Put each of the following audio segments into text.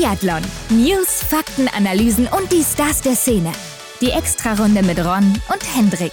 Biathlon. News, Fakten, Analysen und die Stars der Szene. Die Extrarunde mit Ron und Hendrik.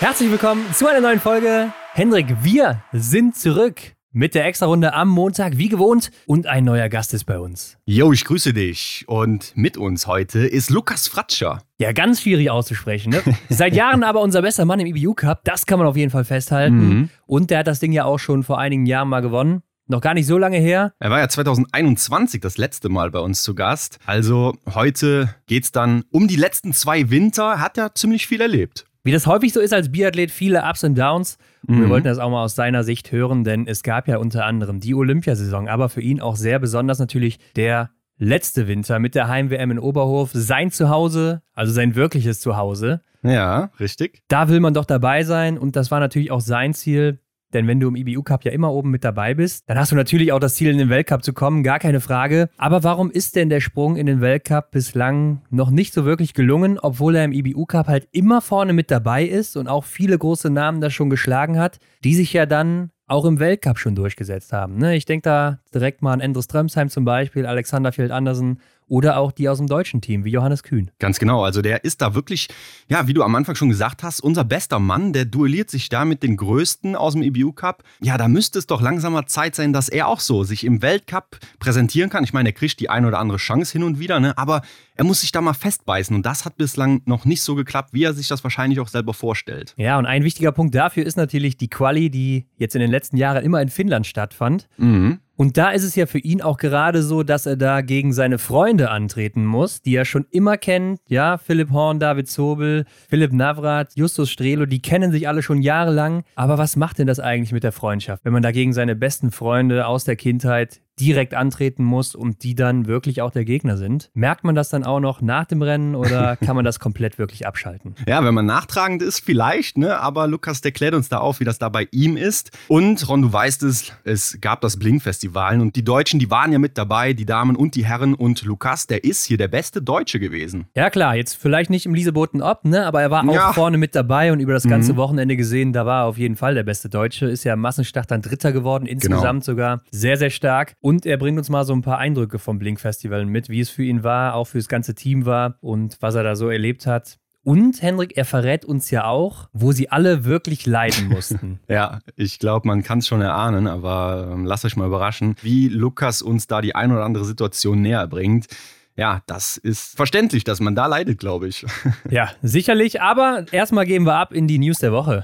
Herzlich willkommen zu einer neuen Folge. Hendrik, wir sind zurück mit der Extrarunde am Montag, wie gewohnt. Und ein neuer Gast ist bei uns. Jo, ich grüße dich. Und mit uns heute ist Lukas Fratscher. Ja, ganz schwierig auszusprechen. Ne? Seit Jahren aber unser bester Mann im IBU Cup. Das kann man auf jeden Fall festhalten. Mhm. Und der hat das Ding ja auch schon vor einigen Jahren mal gewonnen. Noch gar nicht so lange her. Er war ja 2021 das letzte Mal bei uns zu Gast. Also heute geht's dann um die letzten zwei Winter. Hat er ziemlich viel erlebt. Wie das häufig so ist als Biathlet, viele Ups und Downs. Und wir Mhm. wollten das auch mal aus seiner Sicht hören, denn es gab ja unter anderem die Olympiasaison, aber für ihn auch sehr besonders natürlich der letzte Winter mit der Heim-WM in Oberhof. Sein Zuhause, also sein wirkliches Zuhause. Ja, richtig. Da will man doch dabei sein und das war natürlich auch sein Ziel. Denn wenn du im IBU Cup ja immer oben mit dabei bist, dann hast du natürlich auch das Ziel, in den Weltcup zu kommen, gar keine Frage. Aber warum ist denn der Sprung in den Weltcup bislang noch nicht so wirklich gelungen, obwohl er im IBU Cup halt immer vorne mit dabei ist und auch viele große Namen da schon geschlagen hat, die sich ja dann auch im Weltcup schon durchgesetzt haben. Ne? Ich denke da direkt mal an Endres Strömsheim zum Beispiel, Alexander Fjeld Andersen oder auch die aus dem deutschen Team, wie Johannes Kühn. Ganz genau. Also der ist da wirklich, ja, wie du am Anfang schon gesagt hast, unser bester Mann. Der duelliert sich da mit den Größten aus dem EBU Cup. Ja, da müsste es doch langsamer Zeit sein, dass er auch so sich im Weltcup präsentieren kann. Ich meine, er kriegt die ein oder andere Chance hin und wieder, ne? aber er muss sich da mal festbeißen. Und das hat bislang noch nicht so geklappt, wie er sich das wahrscheinlich auch selber vorstellt. Ja, und ein wichtiger Punkt dafür ist natürlich die Quali, die jetzt in den letzten Jahren immer in Finnland stattfand. Mhm. Und da ist es ja für ihn auch gerade so, dass er da gegen seine Freunde antreten muss, die er schon immer kennt. Ja, Philipp Horn, David Zobel, Philipp Navrat, Justus Strelo, die kennen sich alle schon jahrelang. Aber was macht denn das eigentlich mit der Freundschaft, wenn man da gegen seine besten Freunde aus der Kindheit direkt antreten muss und die dann wirklich auch der Gegner sind? Merkt man das dann auch noch nach dem Rennen oder kann man das komplett wirklich abschalten? Ja, wenn man nachtragend ist, vielleicht, ne? Aber Lukas, der klärt uns da auf, wie das da bei ihm ist. Und Ron, du weißt es, es gab das Blink-Festival und die Deutschen, die waren ja mit dabei, die Damen und die Herren. Und Lukas, der ist hier der beste Deutsche gewesen. Ja, klar, jetzt vielleicht nicht im Lieseboten ob, ne? Aber er war auch Ja. vorne mit dabei und über das ganze Mhm. Wochenende gesehen, da war er auf jeden Fall der beste Deutsche. Ist ja im Massenstart dann Dritter geworden, Genau. insgesamt sogar. Sehr, sehr stark. Und er bringt uns mal so ein paar Eindrücke vom Blink-Festival mit, wie es für ihn war, auch für das ganze Team war und was er da so erlebt hat. Und Hendrik, er verrät uns ja auch, wo sie alle wirklich leiden mussten. Ja, ich glaube, man kann es schon erahnen, aber ähm, lasst euch mal überraschen, wie Lukas uns da die ein oder andere Situation näher bringt. Ja, das ist verständlich, dass man da leidet, glaube ich. ja, sicherlich. Aber erstmal gehen wir ab in die News der Woche.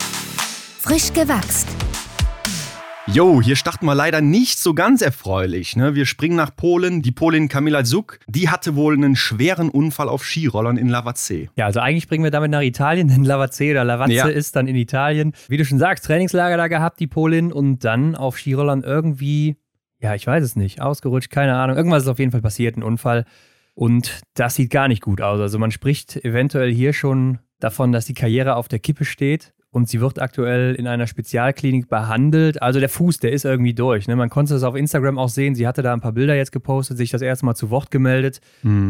Frisch gewachst. Jo, hier starten wir leider nicht so ganz erfreulich. Ne? Wir springen nach Polen. Die Polin Kamila Zuk, die hatte wohl einen schweren Unfall auf Skirollern in Lavazze. Ja, also eigentlich springen wir damit nach Italien, denn Lavazze oder Lavazze Ja. ist dann in Italien. Wie du schon sagst, Trainingslager da gehabt, die Polin, und dann auf Skirollern irgendwie, ja, ich weiß es nicht, ausgerutscht, keine Ahnung. Irgendwas ist auf jeden Fall passiert, ein Unfall. Und das sieht gar nicht gut aus. Also man spricht eventuell hier schon davon, dass die Karriere auf der Kippe steht. Und sie wird aktuell in einer Spezialklinik behandelt. Also der Fuß, der ist irgendwie durch. Ne? Man konnte es auf Instagram auch sehen. Sie hatte da ein paar Bilder jetzt gepostet, sich das erste Mal zu Wort gemeldet.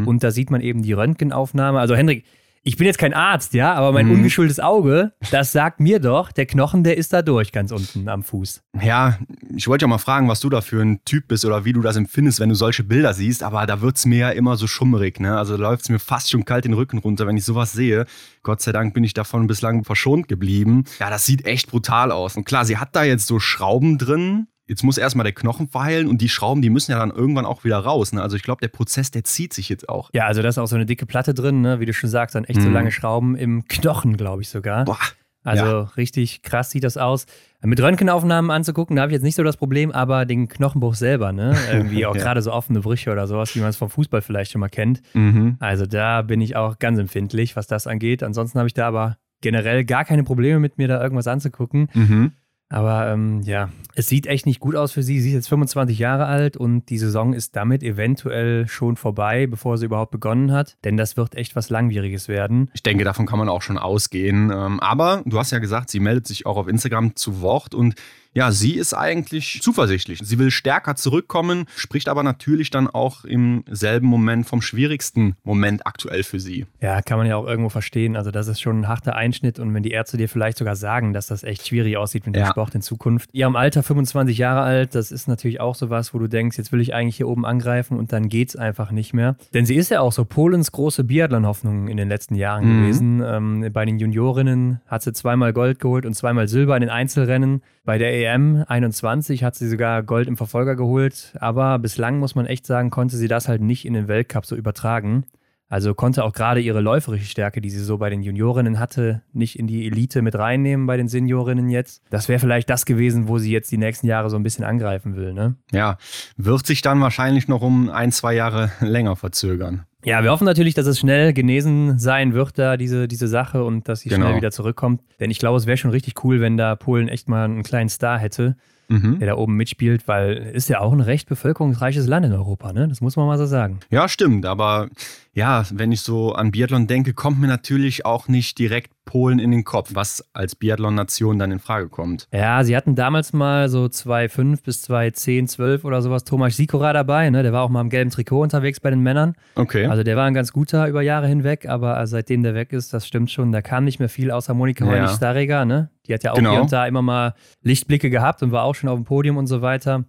Und da sieht man eben die Röntgenaufnahme. Also Hendrik, ich bin jetzt kein Arzt, ja, aber mein Mhm. ungeschultes Auge, das sagt mir doch, der Knochen, der ist da durch, ganz unten am Fuß. Ja, ich wollte ja mal fragen, was du da für ein Typ bist oder wie du das empfindest, wenn du solche Bilder siehst, aber da wird's mir ja immer so schummerig, ne? Also da läuft's mir fast schon kalt den Rücken runter, wenn ich sowas sehe. Gott sei Dank bin ich davon bislang verschont geblieben. Ja, das sieht echt brutal aus. Und klar, sie hat da jetzt so Schrauben drin. Jetzt muss erstmal der Knochen verheilen und die Schrauben, die müssen ja dann irgendwann auch wieder raus. Ne? Also ich glaube, der Prozess, der zieht sich jetzt auch. Ja, also da ist auch so eine dicke Platte drin, ne? wie du schon sagst, dann echt so Mhm. lange Schrauben im Knochen, glaube ich sogar. Boah. Also Ja. richtig krass sieht das aus. Mit Röntgenaufnahmen anzugucken, da habe ich jetzt nicht so das Problem, aber den Knochenbruch selber, ne? Irgendwie auch Ja. gerade so offene Brüche oder sowas, wie man es vom Fußball vielleicht schon mal kennt. Mhm. Also da bin ich auch ganz empfindlich, was das angeht. Ansonsten habe ich da aber generell gar keine Probleme mit mir da irgendwas anzugucken. Mhm. Aber ähm, ja, es sieht echt nicht gut aus für sie. Sie ist jetzt 25 Jahre alt und die Saison ist damit eventuell schon vorbei, bevor sie überhaupt begonnen hat. Denn das wird echt was Langwieriges werden. Ich denke, davon kann man auch schon ausgehen. Ähm, Aber du hast ja gesagt, sie meldet sich auch auf Instagram zu Wort und Ja, sie ist eigentlich zuversichtlich. Sie will stärker zurückkommen, spricht aber natürlich dann auch im selben Moment vom schwierigsten Moment aktuell für sie. Ja, kann man ja auch irgendwo verstehen. Also das ist schon ein harter Einschnitt und wenn die Ärzte dir vielleicht sogar sagen, dass das echt schwierig aussieht mit dem Ja. Sport in Zukunft. Ihrem Alter 25 Jahre alt, das ist natürlich auch sowas, wo du denkst, jetzt will ich eigentlich hier oben angreifen und dann geht's einfach nicht mehr. Denn sie ist ja auch so Polens große Biathlon-Hoffnung in den letzten Jahren Mhm. gewesen. Ähm, bei den Juniorinnen hat sie zweimal Gold geholt und zweimal Silber in den Einzelrennen. Bei der EM 21 hat sie sogar Gold im Verfolger geholt, aber bislang muss man echt sagen, konnte sie das halt nicht in den Weltcup so übertragen. Also konnte auch gerade ihre läuferische Stärke, die sie so bei den Juniorinnen hatte, nicht in die Elite mit reinnehmen bei den Seniorinnen jetzt. Das wäre vielleicht das gewesen, wo sie jetzt die nächsten Jahre so ein bisschen angreifen will, ne? Ja, wird sich dann wahrscheinlich noch um ein, zwei Jahre länger verzögern. Ja, wir hoffen natürlich, dass es schnell genesen sein wird, da diese, diese Sache und dass sie Genau. schnell wieder zurückkommt. Denn ich glaube, es wäre schon richtig cool, wenn da Polen echt mal einen kleinen Star hätte, Mhm. der da oben mitspielt, weil ist ja auch ein recht bevölkerungsreiches Land in Europa, ne? Das muss man mal so sagen. Ja, stimmt. Aber ja, wenn ich so an Biathlon denke, kommt mir natürlich auch nicht direkt Polen in den Kopf, was als Biathlon-Nation dann in Frage kommt. Ja, sie hatten damals mal so 2,5 bis 2,10, 12 oder sowas Thomas Sikora dabei, ne? Der war auch mal im gelben Trikot unterwegs bei den Männern. Okay. Also der war ein ganz guter über Jahre hinweg, aber seitdem der weg ist, das stimmt schon, da kam nicht mehr viel außer Monika Ja. Heunig-Starreger, ne? Die hat ja auch Genau. hier und da immer mal Lichtblicke gehabt und war auch schon auf dem Podium und so weiter.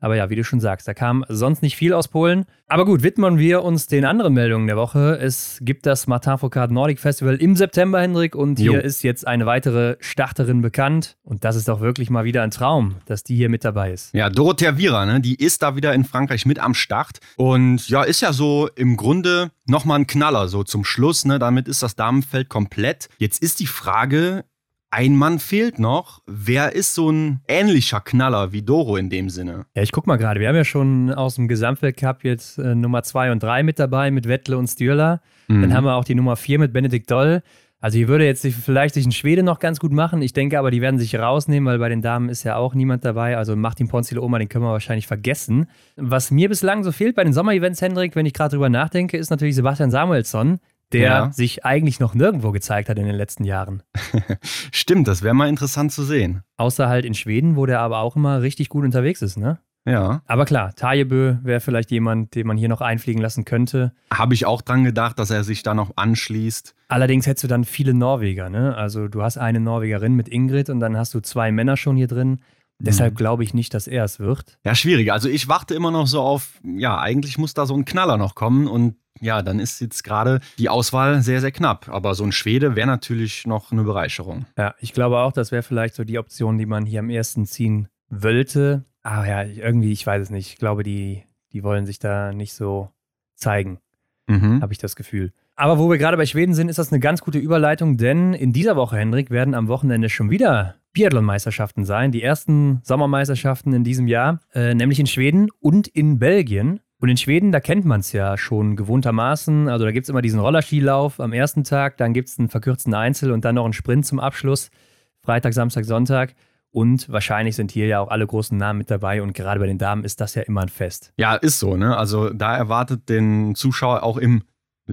Aber ja, wie du schon sagst, da kam sonst nicht viel aus Polen. Aber gut, widmen wir uns den anderen Meldungen der Woche. Es gibt das Martin Foucault Nordic Festival im September, Hendrik, und hier Jo. ist jetzt eine weitere Starterin bekannt. Und das ist doch wirklich mal wieder ein Traum, dass die hier mit dabei ist. Ja, Dorothea Viera, ne, die ist da wieder in Frankreich mit am Start. Und ja, ist ja so im Grunde nochmal ein Knaller, so zum Schluss. Ne, damit ist das Damenfeld komplett. Jetzt ist die Frage, ein Mann fehlt noch. Wer ist so ein ähnlicher Knaller wie Doro in dem Sinne? Ja, ich guck mal gerade. Wir haben ja schon aus dem Gesamtweltcup jetzt äh, Nummer 2 und 3 mit dabei, mit Wettle und Stürler. Mhm. Dann haben wir auch die Nummer 4 mit Benedikt Doll. Also hier würde jetzt vielleicht sich ein Schwede noch ganz gut machen. Ich denke aber, die werden sich rausnehmen, weil bei den Damen ist ja auch niemand dabei. Also Martin Ponzilo Oma, den können wir wahrscheinlich vergessen. Was mir bislang so fehlt bei den Sommer-Events, Hendrik, wenn ich gerade drüber nachdenke, ist natürlich Sebastian Samuelsson, der Ja. sich eigentlich noch nirgendwo gezeigt hat in den letzten Jahren. Stimmt, das wäre mal interessant zu sehen. Außer halt in Schweden, wo der aber auch immer richtig gut unterwegs ist, ne? Ja, Aber klar, Tajebö wäre vielleicht jemand, den man hier noch einfliegen lassen könnte. habe ich auch dran gedacht, dass er sich da noch anschließt. Allerdings hättest du dann viele Norweger, ne? Also du hast eine Norwegerin mit Ingrid und dann hast du zwei Männer schon hier drin. Deshalb glaube ich nicht, dass er es wird. Ja, schwierig. Also ich warte immer noch so auf, ja, eigentlich muss da so ein Knaller noch kommen und ja, dann ist jetzt gerade die Auswahl sehr, sehr knapp. Aber so ein Schwede wäre natürlich noch eine Bereicherung. Ja, ich glaube auch, das wäre vielleicht so die Option, die man hier am ersten ziehen wollte. Aber ja, irgendwie, ich weiß es nicht. Ich glaube, die, die wollen sich da nicht so zeigen. Mhm. habe ich das Gefühl. Aber wo wir gerade bei Schweden sind, ist das eine ganz gute Überleitung, denn in dieser Woche, Hendrik, werden am Wochenende schon wieder Biathlon-Meisterschaften sein. Die ersten Sommermeisterschaften in diesem Jahr, äh, nämlich in Schweden und in Belgien. Und in Schweden, da kennt man es ja schon gewohntermaßen. Also da gibt es immer diesen Rollerskilauf am ersten Tag, dann gibt es einen verkürzten Einzel und dann noch einen Sprint zum Abschluss. Freitag, Samstag, Sonntag. Und wahrscheinlich sind hier ja auch alle großen Namen mit dabei. Und gerade bei den Damen ist das ja immer ein Fest. Ja, ist so, ne? Also da erwartet den Zuschauer auch im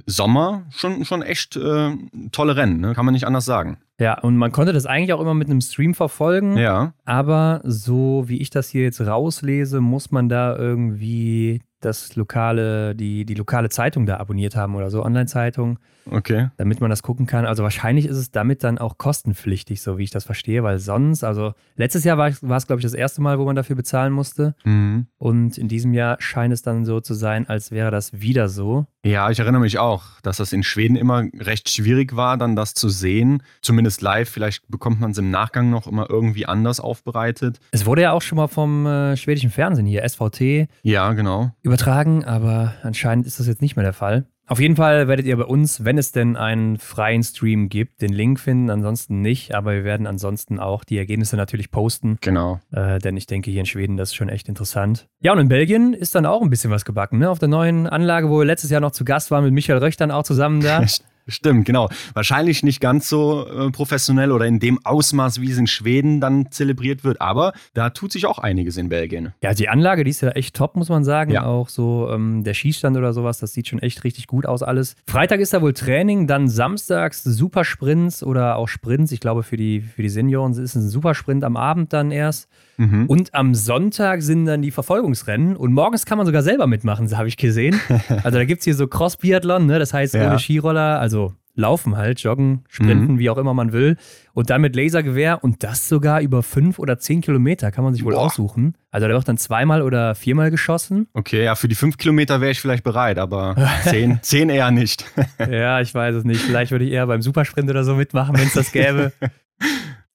Sommer schon, schon echt äh, tolle Rennen, ne? Kann man nicht anders sagen. Ja, und man konnte das eigentlich auch immer mit einem Stream verfolgen. Ja. Aber so wie ich das hier jetzt rauslese, muss man da irgendwie das lokale, die, die lokale Zeitung da abonniert haben oder so, Online-Zeitung, Okay. damit man das gucken kann. Also wahrscheinlich ist es damit dann auch kostenpflichtig, so wie ich das verstehe, weil sonst, also letztes Jahr war, war es, glaube ich, das erste Mal, wo man dafür bezahlen musste. Mhm. Und in diesem Jahr scheint es dann so zu sein, als wäre das wieder so. Ja, ich erinnere mich auch, dass das in Schweden immer recht schwierig war, dann das zu sehen. Zumindest live. Vielleicht bekommt man es im Nachgang noch immer irgendwie anders aufbereitet. Es wurde ja auch schon mal vom äh, schwedischen Fernsehen hier, SVT, Ja, genau. Übertragen, aber anscheinend ist das jetzt nicht mehr der Fall. Auf jeden Fall werdet ihr bei uns, wenn es denn einen freien Stream gibt, den Link finden, ansonsten nicht, aber wir werden ansonsten auch die Ergebnisse natürlich posten, Genau. äh, denn ich denke hier in Schweden, das ist schon echt interessant. Ja, und in Belgien ist dann auch ein bisschen was gebacken, ne? Auf der neuen Anlage, wo wir letztes Jahr noch zu Gast waren mit Michael Röch dann auch zusammen da. Stimmt, genau. Wahrscheinlich nicht ganz so äh, professionell oder in dem Ausmaß, wie es in Schweden dann zelebriert wird, aber da tut sich auch einiges in Belgien. Ja, die Anlage, die ist ja echt top, muss man sagen. Ja. Auch so ähm, der Schießstand oder sowas, das sieht schon echt richtig gut aus alles. Freitag ist da wohl Training, dann samstags Supersprints oder auch Sprints. Ich glaube, für die, für die Senioren ist es ein Supersprint am Abend dann erst. Mhm. Und am Sonntag sind dann die Verfolgungsrennen und morgens kann man sogar selber mitmachen, habe ich gesehen. Also da gibt es hier so Cross-Biathlon, ne? das heißt ja. ohne Skiroller, also laufen halt, joggen, sprinten, mhm. wie auch immer man will. Und dann mit Lasergewehr und das sogar über fünf oder zehn Kilometer kann man sich wohl Boah. aussuchen. Also da wird dann zweimal oder viermal geschossen. Okay, ja, für die fünf Kilometer wäre ich vielleicht bereit, aber zehn, zehn eher nicht. ja, ich weiß es nicht. Vielleicht würde ich eher beim Supersprint oder so mitmachen, wenn es das gäbe.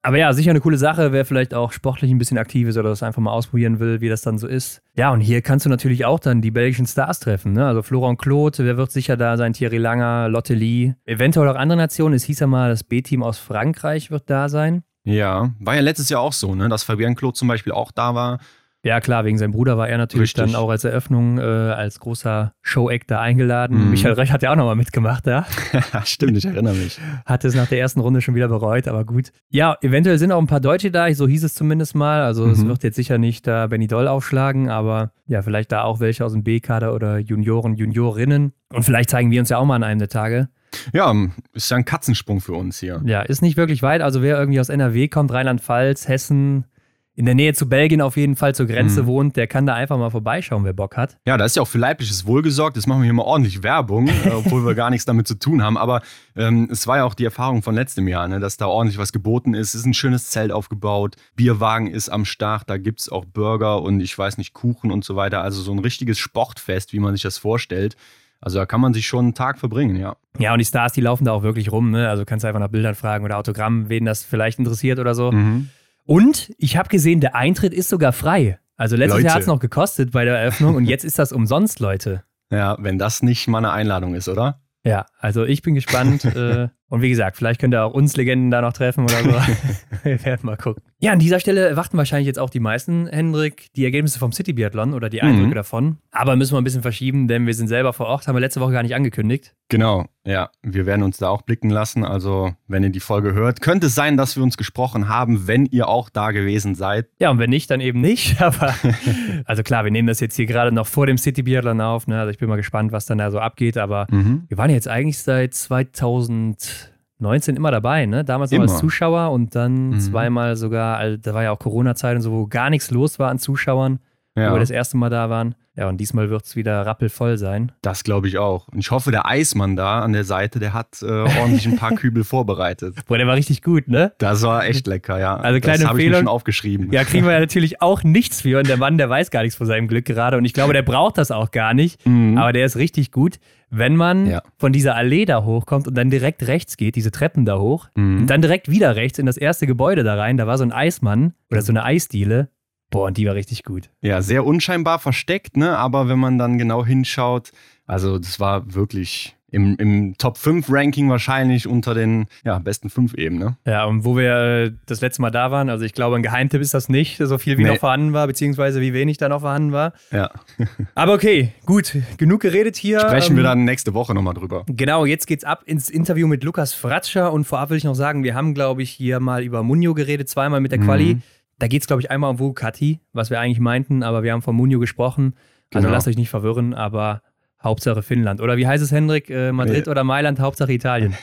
Aber ja, sicher eine coole Sache, wer vielleicht auch sportlich ein bisschen aktiv ist oder das einfach mal ausprobieren will, wie das dann so ist. Ja, und hier kannst du natürlich auch dann die belgischen Stars treffen. Ne? Also Florent Claude, wer wird sicher da sein? Thierry Langer, Lotte Lee. Eventuell auch andere Nationen. Es hieß ja mal, das B-Team aus Frankreich wird da sein. Ja, war ja letztes Jahr auch so, ne? dass Fabian Claude zum Beispiel auch da war. Ja, klar, wegen seinem Bruder war er natürlich Richtig. dann auch als Eröffnung äh, als großer Show-Act da eingeladen. Mhm. Michael Rech hat ja auch nochmal mitgemacht da. Stimmt, ich erinnere mich. Hat es nach der ersten Runde schon wieder bereut, aber gut. Ja, eventuell sind auch ein paar Deutsche da, so hieß es zumindest mal. Also mhm. es wird jetzt sicher nicht da Benny Doll aufschlagen, aber ja, vielleicht da auch welche aus dem B-Kader oder Junioren, Juniorinnen. Und vielleicht zeigen wir uns ja auch mal an einem der Tage. Ja, ist ja ein Katzensprung für uns hier. Ja, ist nicht wirklich weit. Also wer irgendwie aus NRW kommt, Rheinland-Pfalz, Hessen, in der Nähe zu Belgien auf jeden Fall zur Grenze mhm. wohnt, der kann da einfach mal vorbeischauen, wer Bock hat. Ja, da ist ja auch für leibliches Wohl gesorgt. Das machen wir hier mal ordentlich Werbung, äh, obwohl wir gar nichts damit zu tun haben. Aber ähm, es war ja auch die Erfahrung von letztem Jahr, ne, dass da ordentlich was geboten ist. Es ist ein schönes Zelt aufgebaut, Bierwagen ist am Start, da gibt es auch Burger und ich weiß nicht, Kuchen und so weiter. Also so ein richtiges Sportfest, wie man sich das vorstellt. Also da kann man sich schon einen Tag verbringen, ja. Ja, und die Stars, die laufen da auch wirklich rum. Ne? Also kannst du einfach nach Bildern fragen oder Autogramm, wen das vielleicht interessiert oder so. Mhm. Und ich habe gesehen, der Eintritt ist sogar frei. Also letztes Leute. Jahr hat es noch gekostet bei der Eröffnung und jetzt ist das umsonst, Leute. Ja, wenn das nicht mal eine Einladung ist, oder? Ja, also ich bin gespannt. äh, und wie gesagt, vielleicht könnt ihr auch uns Legenden da noch treffen oder so. Wir werden mal gucken. Ja, an dieser Stelle erwarten wahrscheinlich jetzt auch die meisten, Hendrik, die Ergebnisse vom City Biathlon oder die Eindrücke mhm. davon. Aber müssen wir ein bisschen verschieben, denn wir sind selber vor Ort, haben wir letzte Woche gar nicht angekündigt. Genau, ja. Wir werden uns da auch blicken lassen. Also, wenn ihr die Folge hört, könnte es sein, dass wir uns gesprochen haben, wenn ihr auch da gewesen seid. Ja, und wenn nicht, dann eben nicht. Aber, also klar, wir nehmen das jetzt hier gerade noch vor dem City Biathlon auf. Ne? Also, ich bin mal gespannt, was dann da so abgeht. Aber mhm. wir waren jetzt eigentlich seit 2000. 19 immer dabei, ne? Damals noch als Zuschauer und dann mhm. zweimal sogar, also, da war ja auch Corona-Zeit und so, wo gar nichts los war an Zuschauern, ja. wo wir das erste Mal da waren. Ja, und diesmal wird es wieder rappelvoll sein. Das glaube ich auch. Und ich hoffe, der Eismann da an der Seite, der hat äh, ordentlich ein paar Kübel vorbereitet. Boah, der war richtig gut, ne? Das war echt lecker, ja. Also kleine das habe ich mir schon aufgeschrieben. Ja, kriegen wir ja natürlich auch nichts für. Und der Mann, der weiß gar nichts von seinem Glück gerade. Und ich glaube, der braucht das auch gar nicht. Mhm. Aber der ist richtig gut. Wenn man ja. von dieser Allee da hochkommt und dann direkt rechts geht, diese Treppen da hoch, mhm. und dann direkt wieder rechts in das erste Gebäude da rein, da war so ein Eismann oder so eine Eisdiele. Boah, und die war richtig gut. Ja, sehr unscheinbar versteckt, ne? Aber wenn man dann genau hinschaut, also das war wirklich im, im Top 5 Ranking wahrscheinlich unter den ja, besten 5 eben. Ne? Ja, und wo wir äh, das letzte Mal da waren, also ich glaube, ein Geheimtipp ist das nicht, so viel wie nee. noch vorhanden war, beziehungsweise wie wenig da noch vorhanden war. Ja. Aber okay, gut, genug geredet hier. Sprechen ähm, wir dann nächste Woche nochmal drüber. Genau, jetzt geht's ab ins Interview mit Lukas Fratscher und vorab will ich noch sagen, wir haben, glaube ich, hier mal über Munio geredet, zweimal mit der Quali. Mhm. Da geht es, glaube ich, einmal um Vukati, was wir eigentlich meinten, aber wir haben von Munio gesprochen. Also genau. lasst euch nicht verwirren, aber Hauptsache Finnland. Oder wie heißt es, Hendrik? Äh, Madrid ja. oder Mailand, Hauptsache Italien.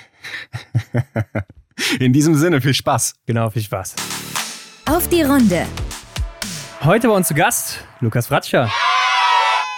In diesem Sinne, viel Spaß. Genau, viel Spaß. Auf die Runde. Heute bei uns zu Gast Lukas Fratscher.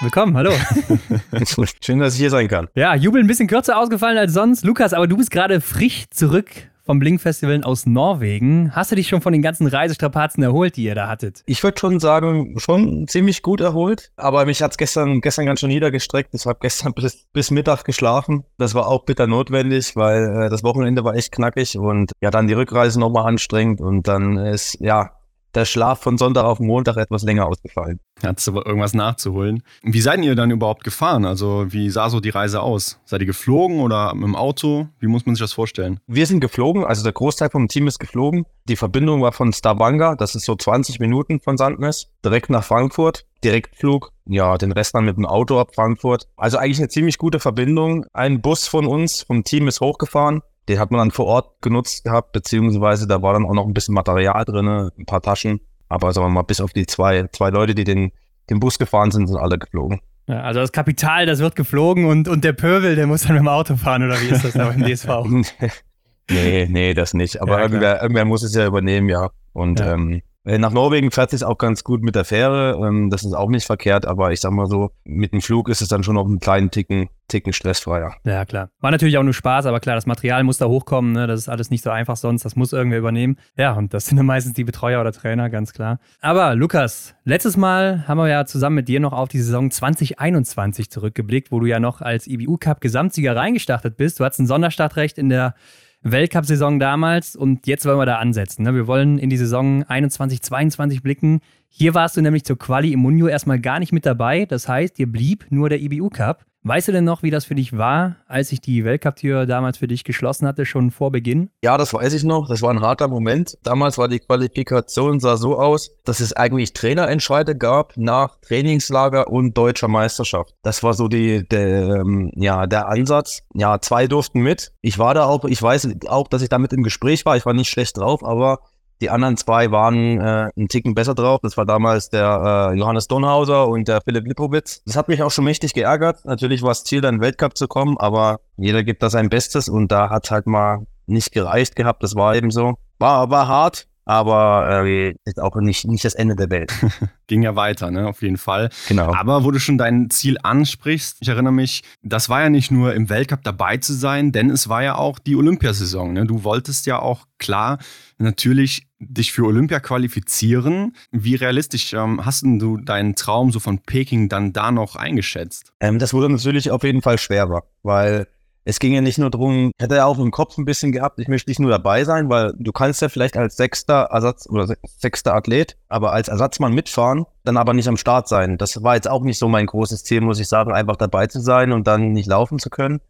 Willkommen, hallo. Schön, dass ich hier sein kann. Ja, Jubel ein bisschen kürzer ausgefallen als sonst. Lukas, aber du bist gerade frisch zurück vom Blink-Festival aus Norwegen. Hast du dich schon von den ganzen Reisestrapazen erholt, die ihr da hattet? Ich würde schon sagen, schon ziemlich gut erholt. Aber mich hat es gestern, gestern ganz schön niedergestreckt. Ich habe gestern bis, bis Mittag geschlafen. Das war auch bitter notwendig, weil äh, das Wochenende war echt knackig und ja, dann die Rückreise nochmal anstrengend und dann ist, ja, der Schlaf von Sonntag auf Montag etwas länger ausgefallen. Hat es aber irgendwas nachzuholen. Wie seid ihr dann überhaupt gefahren? Also wie sah so die Reise aus? Seid ihr geflogen oder mit dem Auto? Wie muss man sich das vorstellen? Wir sind geflogen, also der Großteil vom Team ist geflogen. Die Verbindung war von Stavanger, das ist so 20 Minuten von Sandnes, direkt nach Frankfurt. Direktflug. Ja, den Rest dann mit dem Auto ab Frankfurt. Also eigentlich eine ziemlich gute Verbindung. Ein Bus von uns, vom Team ist hochgefahren. Den hat man dann vor Ort genutzt gehabt, beziehungsweise da war dann auch noch ein bisschen Material drin, ein paar Taschen. Aber sagen wir mal, bis auf die zwei, zwei Leute, die den, den Bus gefahren sind, sind alle geflogen. Ja, also das Kapital, das wird geflogen und, und der Pöbel, der muss dann mit dem Auto fahren, oder wie ist das da beim DSV? nee, nee, das nicht. Aber ja, irgendwer, irgendwer muss es ja übernehmen, ja. Und ja. Ähm, äh, nach Norwegen fährt es auch ganz gut mit der Fähre. Ähm, das ist auch nicht verkehrt, aber ich sag mal so, mit dem Flug ist es dann schon noch einen kleinen Ticken, Ticken stressfreier. Ja, klar. War natürlich auch nur Spaß, aber klar, das Material muss da hochkommen. Ne? Das ist alles nicht so einfach sonst. Das muss irgendwer übernehmen. Ja, und das sind dann meistens die Betreuer oder Trainer, ganz klar. Aber Lukas, letztes Mal haben wir ja zusammen mit dir noch auf die Saison 2021 zurückgeblickt, wo du ja noch als IBU Cup Gesamtsieger reingestartet bist. Du hattest ein Sonderstartrecht in der Weltcup-Saison damals und jetzt wollen wir da ansetzen. Ne? Wir wollen in die Saison 21, 22 blicken. Hier warst du nämlich zur Quali im Munio erstmal gar nicht mit dabei. Das heißt, dir blieb nur der IBU Cup. Weißt du denn noch, wie das für dich war, als sich die Weltcup-Tür damals für dich geschlossen hatte, schon vor Beginn? Ja, das weiß ich noch. Das war ein harter Moment. Damals war die Qualifikation sah so aus, dass es eigentlich Trainerentscheide gab nach Trainingslager und deutscher Meisterschaft. Das war so die, der, ähm, ja, der Ansatz. Ja, zwei durften mit. Ich war da auch, ich weiß auch, dass ich damit im Gespräch war. Ich war nicht schlecht drauf, aber die anderen zwei waren äh, einen Ticken besser drauf. Das war damals der äh, Johannes Donhauser und der Philipp Lipowitz. Das hat mich auch schon mächtig geärgert. Natürlich war das Ziel, dann Weltcup zu kommen, aber jeder gibt da sein Bestes und da hat halt mal nicht gereicht gehabt. Das war eben so. War, war hart, aber äh, ist auch nicht, nicht das Ende der Welt. Ging ja weiter, ne, auf jeden Fall. Genau. Aber wo du schon dein Ziel ansprichst, ich erinnere mich, das war ja nicht nur im Weltcup dabei zu sein, denn es war ja auch die Olympiasaison. Ne? Du wolltest ja auch klar natürlich dich für Olympia qualifizieren. Wie realistisch ähm, hast du deinen Traum so von Peking dann da noch eingeschätzt? Ähm, das wurde natürlich auf jeden Fall schwerer, weil es ging ja nicht nur darum, hätte er auch im Kopf ein bisschen gehabt, ich möchte nicht nur dabei sein, weil du kannst ja vielleicht als sechster Ersatz oder sechster Athlet, aber als Ersatzmann mitfahren, dann aber nicht am Start sein. Das war jetzt auch nicht so mein großes Ziel, muss ich sagen, einfach dabei zu sein und dann nicht laufen zu können.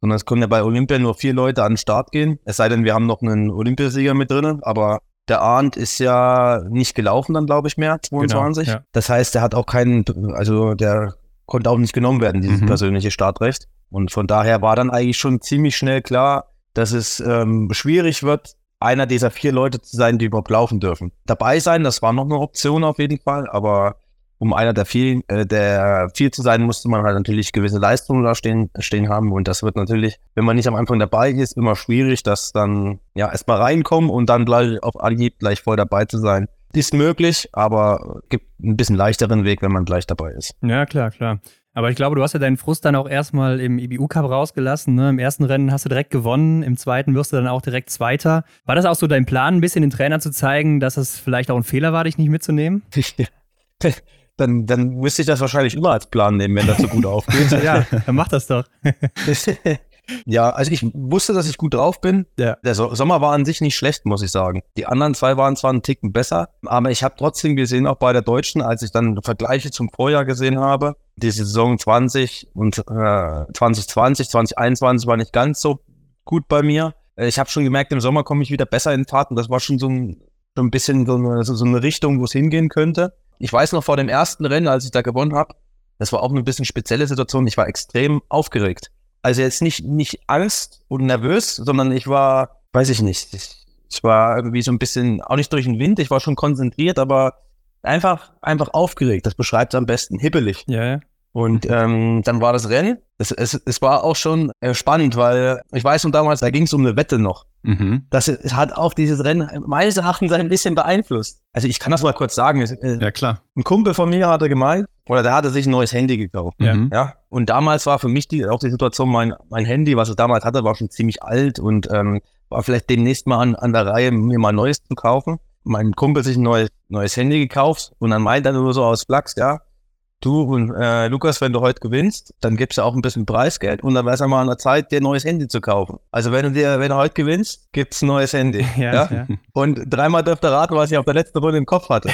Sondern es können ja bei Olympia nur vier Leute an den Start gehen. Es sei denn, wir haben noch einen Olympiasieger mit drinnen, aber der Arndt ist ja nicht gelaufen dann, glaube ich, mehr, 22. Genau, ja. Das heißt, der hat auch keinen, also der konnte auch nicht genommen werden, dieses mhm. persönliche Startrecht. Und von daher war dann eigentlich schon ziemlich schnell klar, dass es ähm, schwierig wird, einer dieser vier Leute zu sein, die überhaupt laufen dürfen. Dabei sein, das war noch eine Option auf jeden Fall, aber um einer der vier, äh, der vier zu sein, musste man halt natürlich gewisse Leistungen da stehen, stehen haben. Und das wird natürlich, wenn man nicht am Anfang dabei ist, immer schwierig, dass dann ja erstmal reinkommen und dann gleich auf Anhieb gleich voll dabei zu sein. Ist möglich, aber gibt ein bisschen leichteren Weg, wenn man gleich dabei ist. Ja, klar, klar. Aber ich glaube, du hast ja deinen Frust dann auch erstmal im IBU Cup rausgelassen. Ne? Im ersten Rennen hast du direkt gewonnen, im zweiten wirst du dann auch direkt Zweiter. War das auch so dein Plan, ein bisschen den Trainer zu zeigen, dass es vielleicht auch ein Fehler war, dich nicht mitzunehmen? dann, dann müsste ich das wahrscheinlich immer als Plan nehmen, wenn das so gut aufgeht. ja, dann mach das doch. Ja, also ich wusste, dass ich gut drauf bin. Ja. Der Sommer war an sich nicht schlecht, muss ich sagen. Die anderen zwei waren zwar einen Ticken besser, aber ich habe trotzdem gesehen, auch bei der Deutschen, als ich dann Vergleiche zum Vorjahr gesehen habe, die Saison 20 und äh, 2020, 2021 war nicht ganz so gut bei mir. Ich habe schon gemerkt, im Sommer komme ich wieder besser in Fahrt und das war schon so ein, so ein bisschen so eine, so eine Richtung, wo es hingehen könnte. Ich weiß noch vor dem ersten Rennen, als ich da gewonnen habe, das war auch eine bisschen spezielle Situation. Ich war extrem aufgeregt. Also jetzt nicht, nicht Angst und nervös, sondern ich war, weiß ich nicht, ich, ich war irgendwie so ein bisschen, auch nicht durch den Wind, ich war schon konzentriert, aber einfach, einfach aufgeregt. Das beschreibt es am besten, hippelig. Ja, ja. Und ähm, dann war das Rennen. Es, es, es war auch schon äh, spannend, weil ich weiß und damals, da ging es um eine Wette noch. Mhm. Das hat auch dieses Rennen meines Erachtens ein bisschen beeinflusst. Also ich kann das mal kurz sagen. Äh, ja, klar. Ein Kumpel von mir hatte gemeint, oder der hatte sich ein neues Handy gekauft. Ja. ja? Und damals war für mich die, auch die Situation, mein, mein Handy, was ich damals hatte, war schon ziemlich alt und ähm, war vielleicht demnächst mal an, an der Reihe, mir mal ein neues zu kaufen. Mein Kumpel sich ein neues, neues Handy gekauft und dann meint er nur so aus Flachs, ja, du und äh, Lukas, wenn du heute gewinnst, dann gibst du auch ein bisschen Preisgeld und dann wäre es ja mal an der Zeit, dir ein neues Handy zu kaufen. Also wenn du dir, wenn du heute gewinnst, gibt's ein neues Handy. Ja, ja? ja. Und dreimal dürfte raten, was ich auf der letzten Runde im Kopf hatte.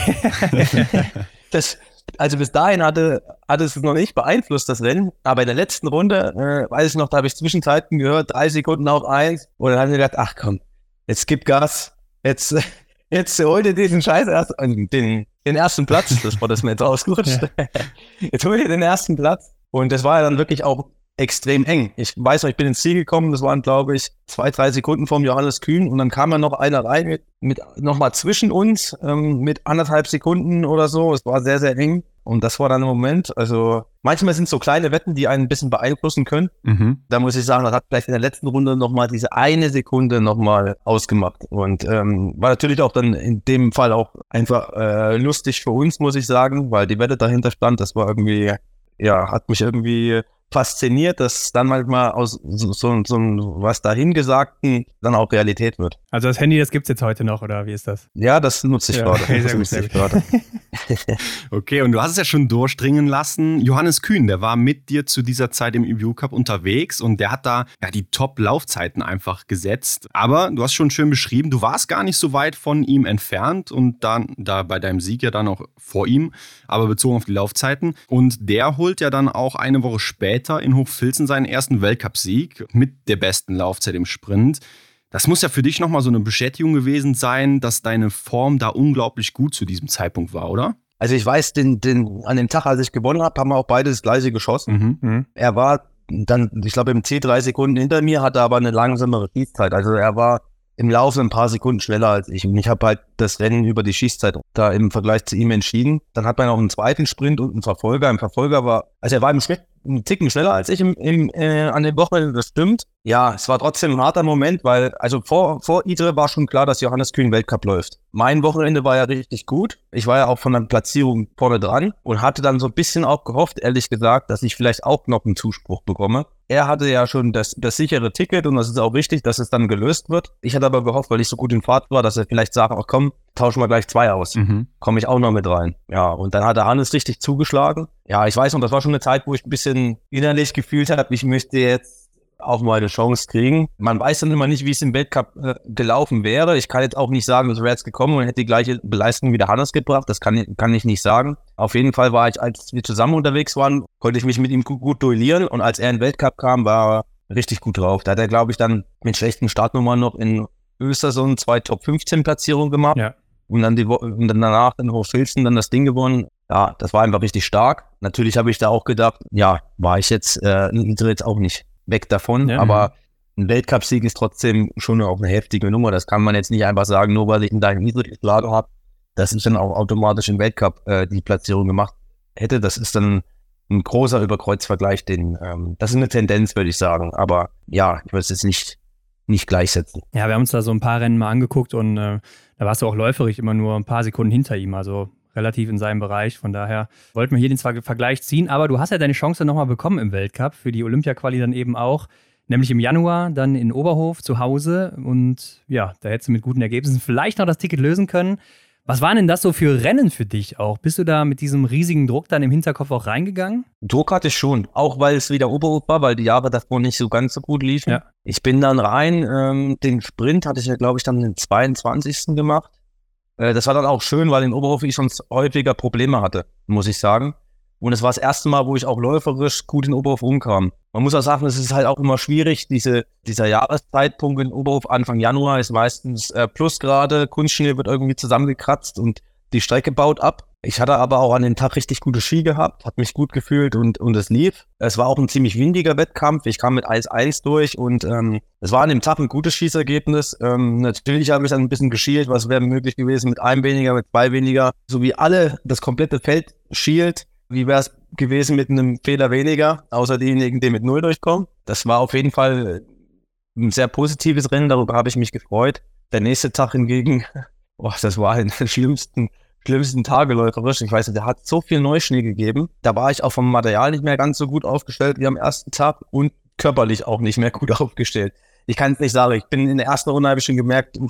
das, also bis dahin hatte, hatte es noch nicht beeinflusst, das Rennen. Aber in der letzten Runde, äh, weiß ich noch, da habe ich Zwischenzeiten gehört, drei Sekunden auf eins. Und dann haben wir gedacht, ach komm, jetzt gib Gas. Jetzt, jetzt hol dir diesen Scheiß erst, äh, den, den ersten Platz, das war das mir jetzt ausgerutscht. Jetzt hol dir den ersten Platz. Und das war ja dann wirklich auch extrem eng. Ich weiß noch, ich bin ins Ziel gekommen, das waren, glaube ich, zwei, drei Sekunden vom Johannes Kühn und dann kam ja noch einer rein mit, mit nochmal zwischen uns, ähm, mit anderthalb Sekunden oder so. Es war sehr, sehr eng. Und das war dann ein Moment. Also manchmal sind es so kleine Wetten, die einen ein bisschen beeinflussen können. Mhm. Da muss ich sagen, das hat vielleicht in der letzten Runde nochmal diese eine Sekunde nochmal ausgemacht. Und ähm, war natürlich auch dann in dem Fall auch einfach äh, lustig für uns, muss ich sagen, weil die Wette dahinter stand. Das war irgendwie, ja, hat mich irgendwie fasziniert, dass dann manchmal aus so, so, so was dahingesagten dann auch Realität wird. Also das Handy, das gibt es jetzt heute noch, oder wie ist das? Ja, das nutze ich ja, gerade. Okay, sehr gut, sehr gut. okay, und du hast es ja schon durchdringen lassen. Johannes Kühn, der war mit dir zu dieser Zeit im EBU Cup unterwegs und der hat da ja die Top-Laufzeiten einfach gesetzt. Aber du hast schon schön beschrieben, du warst gar nicht so weit von ihm entfernt und dann da bei deinem Sieg ja dann auch vor ihm, aber bezogen auf die Laufzeiten. Und der holt ja dann auch eine Woche später später in Hochfilzen seinen ersten Weltcupsieg mit der besten Laufzeit im Sprint. Das muss ja für dich nochmal so eine Bestätigung gewesen sein, dass deine Form da unglaublich gut zu diesem Zeitpunkt war, oder? Also ich weiß, den, den, an dem Tag, als ich gewonnen habe, haben wir auch beide das gleiche geschossen. Mhm, mhm. er war dann, ich glaube, im C drei Sekunden hinter mir, hatte aber eine langsamere Schießzeit. Also er war im Laufe ein paar Sekunden schneller als ich. Und ich habe halt das Rennen über die Schießzeit da im Vergleich zu ihm entschieden. Dann hat man auch einen zweiten Sprint und einen Verfolger. Im Verfolger war, also er war im Schnitt einen Ticken schneller als ich im, im, äh, an dem Wochenende, das stimmt. Ja, es war trotzdem ein harter Moment, weil, also vor, vor Idre war schon klar, dass Johannes Kühn Weltcup läuft. Mein Wochenende war ja richtig gut. Ich war ja auch von der Platzierung vorne dran und hatte dann so ein bisschen auch gehofft, ehrlich gesagt, dass ich vielleicht auch noch einen Zuspruch bekomme. Er hatte ja schon das, das sichere Ticket und das ist auch richtig, dass es dann gelöst wird. Ich hatte aber gehofft, weil ich so gut in Fahrt war, dass er vielleicht sagt, ach komm, tauschen wir gleich zwei aus. Mhm. Komme ich auch noch mit rein. Ja, und dann hat der Hannes richtig zugeschlagen. Ja, ich weiß noch, das war schon eine Zeit, wo ich ein bisschen innerlich gefühlt habe, ich möchte jetzt auch mal eine Chance kriegen. Man weiß dann immer nicht, wie es im Weltcup äh, gelaufen wäre. Ich kann jetzt auch nicht sagen, wäre jetzt gekommen und hätte die gleiche Leistung wie der Hannes gebracht. Das kann, kann ich nicht sagen. Auf jeden Fall war ich, als wir zusammen unterwegs waren, konnte ich mich mit ihm gut, gut duellieren. Und als er in den Weltcup kam, war er richtig gut drauf. Da hat er, glaube ich, dann mit schlechten Startnummern noch in Östersund zwei Top 15 Platzierungen gemacht. Ja und dann, die, und dann danach in Hochfilzen dann das Ding gewonnen. Ja, das war einfach richtig stark. Natürlich habe ich da auch gedacht, ja, war ich jetzt äh, jetzt auch nicht weg davon, ja, aber ein Weltcupsieg ist trotzdem schon auch eine heftige Nummer. Das kann man jetzt nicht einfach sagen, nur weil ich in deinem niedrigen Lager habe, dass ich dann auch automatisch im Weltcup äh, die Platzierung gemacht hätte. Das ist dann ein großer Überkreuzvergleich, den, ähm, das ist eine Tendenz, würde ich sagen. Aber ja, ich würde es jetzt nicht, nicht gleichsetzen. Ja, wir haben uns da so ein paar Rennen mal angeguckt und äh, da warst du auch läuferig immer nur ein paar Sekunden hinter ihm, also relativ in seinem Bereich. Von daher wollten wir hier den Vergleich ziehen, aber du hast ja deine Chance nochmal bekommen im Weltcup, für die Olympia-Quali dann eben auch. Nämlich im Januar dann in Oberhof zu Hause und ja, da hättest du mit guten Ergebnissen vielleicht noch das Ticket lösen können. Was waren denn das so für Rennen für dich auch? Bist du da mit diesem riesigen Druck dann im Hinterkopf auch reingegangen? Druck hatte ich schon, auch weil es wieder Oberhof war, weil die Jahre davor nicht so ganz so gut liefen. Ja. Ich bin dann rein, ähm, den Sprint hatte ich ja, glaube ich, dann den 22. gemacht. Äh, das war dann auch schön, weil in Oberhof ich sonst häufiger Probleme hatte, muss ich sagen. Und es war das erste Mal, wo ich auch läuferisch gut in Oberhof rumkam. Man muss auch sagen, es ist halt auch immer schwierig, diese, dieser Jahreszeitpunkt in Oberhof, Anfang Januar ist meistens äh, Plusgrade, Kunstschnee wird irgendwie zusammengekratzt und die Strecke baut ab. Ich hatte aber auch an dem Tag richtig gute Ski gehabt, hat mich gut gefühlt und, und es lief. Es war auch ein ziemlich windiger Wettkampf. Ich kam mit 1-1 durch und ähm, es war an dem Tag ein gutes Schießergebnis. Ähm, natürlich habe ich dann ein bisschen geschielt, was wäre möglich gewesen mit einem weniger, mit zwei weniger. So wie alle das komplette Feld schielt, wie wäre es gewesen mit einem Fehler weniger, außer diejenigen, die mit Null durchkommen? Das war auf jeden Fall ein sehr positives Rennen, darüber habe ich mich gefreut. Der nächste Tag hingegen, boah, das war ein der schlimmsten, schlimmsten Tage läuferisch. Ich weiß nicht, der hat so viel Neuschnee gegeben. Da war ich auch vom Material nicht mehr ganz so gut aufgestellt wie am ersten Tag und körperlich auch nicht mehr gut aufgestellt. Ich kann es nicht sagen. Ich bin in der ersten Runde habe ich schon gemerkt, uh,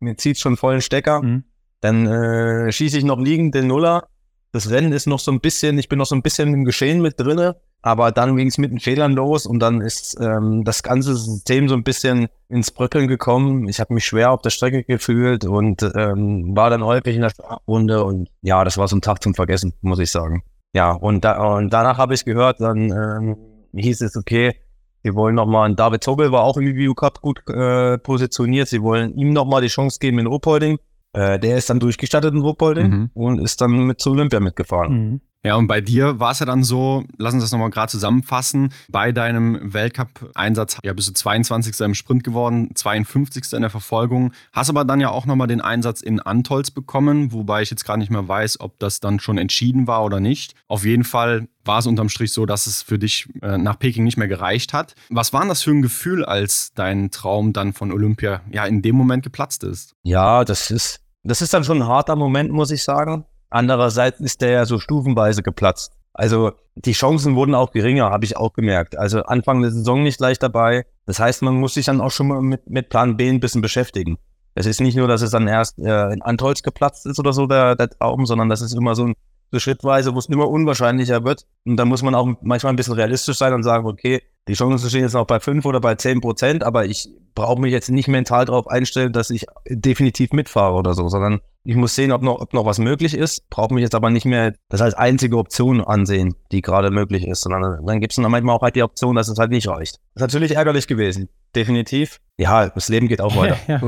mir zieht schon vollen Stecker. Mhm. Dann äh, schieße ich noch liegend den Nuller das Rennen ist noch so ein bisschen, ich bin noch so ein bisschen im Geschehen mit drinne, aber dann ging es mit den Fehlern los und dann ist ähm, das ganze System so ein bisschen ins Bröckeln gekommen. Ich habe mich schwer auf der Strecke gefühlt und ähm, war dann häufig in der Runde und ja, das war so ein Tag zum Vergessen, muss ich sagen. Ja, und, da, und danach habe ich gehört, dann ähm, hieß es, okay, wir wollen nochmal, David Tobel war auch im Review Cup gut äh, positioniert, sie wollen ihm nochmal die Chance geben in Ruhpolding Äh, der ist dann durchgestattet in Ruhpolding mhm. und ist dann mit zu Olympia mitgefahren. Mhm. Ja, und bei dir war es ja dann so, lass uns das nochmal gerade zusammenfassen, bei deinem Weltcup-Einsatz ja, bist du 22. im Sprint geworden, 52. in der Verfolgung, hast aber dann ja auch nochmal den Einsatz in Antolz bekommen, wobei ich jetzt gerade nicht mehr weiß, ob das dann schon entschieden war oder nicht. Auf jeden Fall war es unterm Strich so, dass es für dich äh, nach Peking nicht mehr gereicht hat. Was war denn das für ein Gefühl, als dein Traum dann von Olympia ja in dem Moment geplatzt ist? Ja, das ist, das ist dann schon ein harter Moment, muss ich sagen Andererseits ist der ja so stufenweise geplatzt. Also die Chancen wurden auch geringer, habe ich auch gemerkt. Also Anfang der Saison nicht leicht dabei. Das heißt, man muss sich dann auch schon mal mit, mit Plan B ein bisschen beschäftigen. Es ist nicht nur, dass es dann erst äh, in Antolz geplatzt ist oder so, der, der Traum, sondern das ist immer so ein so schrittweise, wo es immer unwahrscheinlicher wird. Und da muss man auch manchmal ein bisschen realistisch sein und sagen, okay, die Chancen stehen jetzt noch bei fünf oder bei zehn Prozent, aber ich brauche mich jetzt nicht mental darauf einstellen, dass ich definitiv mitfahre oder so, sondern ich muss sehen, ob noch, ob noch was möglich ist, brauche mich jetzt aber nicht mehr das als einzige Option ansehen, die gerade möglich ist, sondern dann gibt es dann manchmal auch halt die Option, dass es halt nicht reicht. Das ist natürlich ärgerlich gewesen, definitiv. Ja, das Leben geht auch weiter. ja.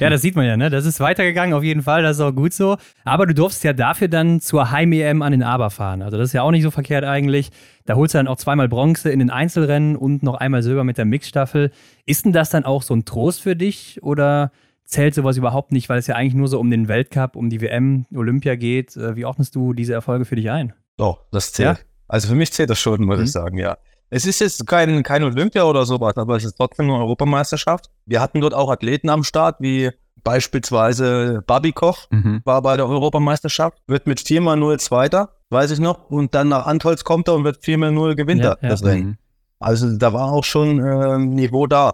ja, das sieht man ja, ne? Das ist weitergegangen, auf jeden Fall, das ist auch gut so. Aber du durfst ja dafür dann zur Heim-EM an den Aber fahren. Also das ist ja auch nicht so verkehrt eigentlich. Da holst du dann auch zweimal Bronze in den Einzelrennen und noch einmal Silber mit der Mixstaffel. Ist denn das dann auch so ein Trost für dich oder zählt sowas überhaupt nicht, weil es ja eigentlich nur so um den Weltcup, um die WM, Olympia geht. Äh, wie ordnest du diese Erfolge für dich ein? Doch, das zählt. Ja? Also für mich zählt das schon, muss mhm. ich sagen, ja. Es ist jetzt kein, kein Olympia oder sowas, aber es ist trotzdem eine Europameisterschaft. Wir hatten dort auch Athleten am Start, wie beispielsweise Babi Koch, mhm. war bei der Europameisterschaft, wird mit 4x0 Zweiter, weiß ich noch, und dann nach Antolz kommt er und wird 4x0 gewinnt ja, das ja. Rennen. Mhm. Also da war auch schon äh, Niveau da,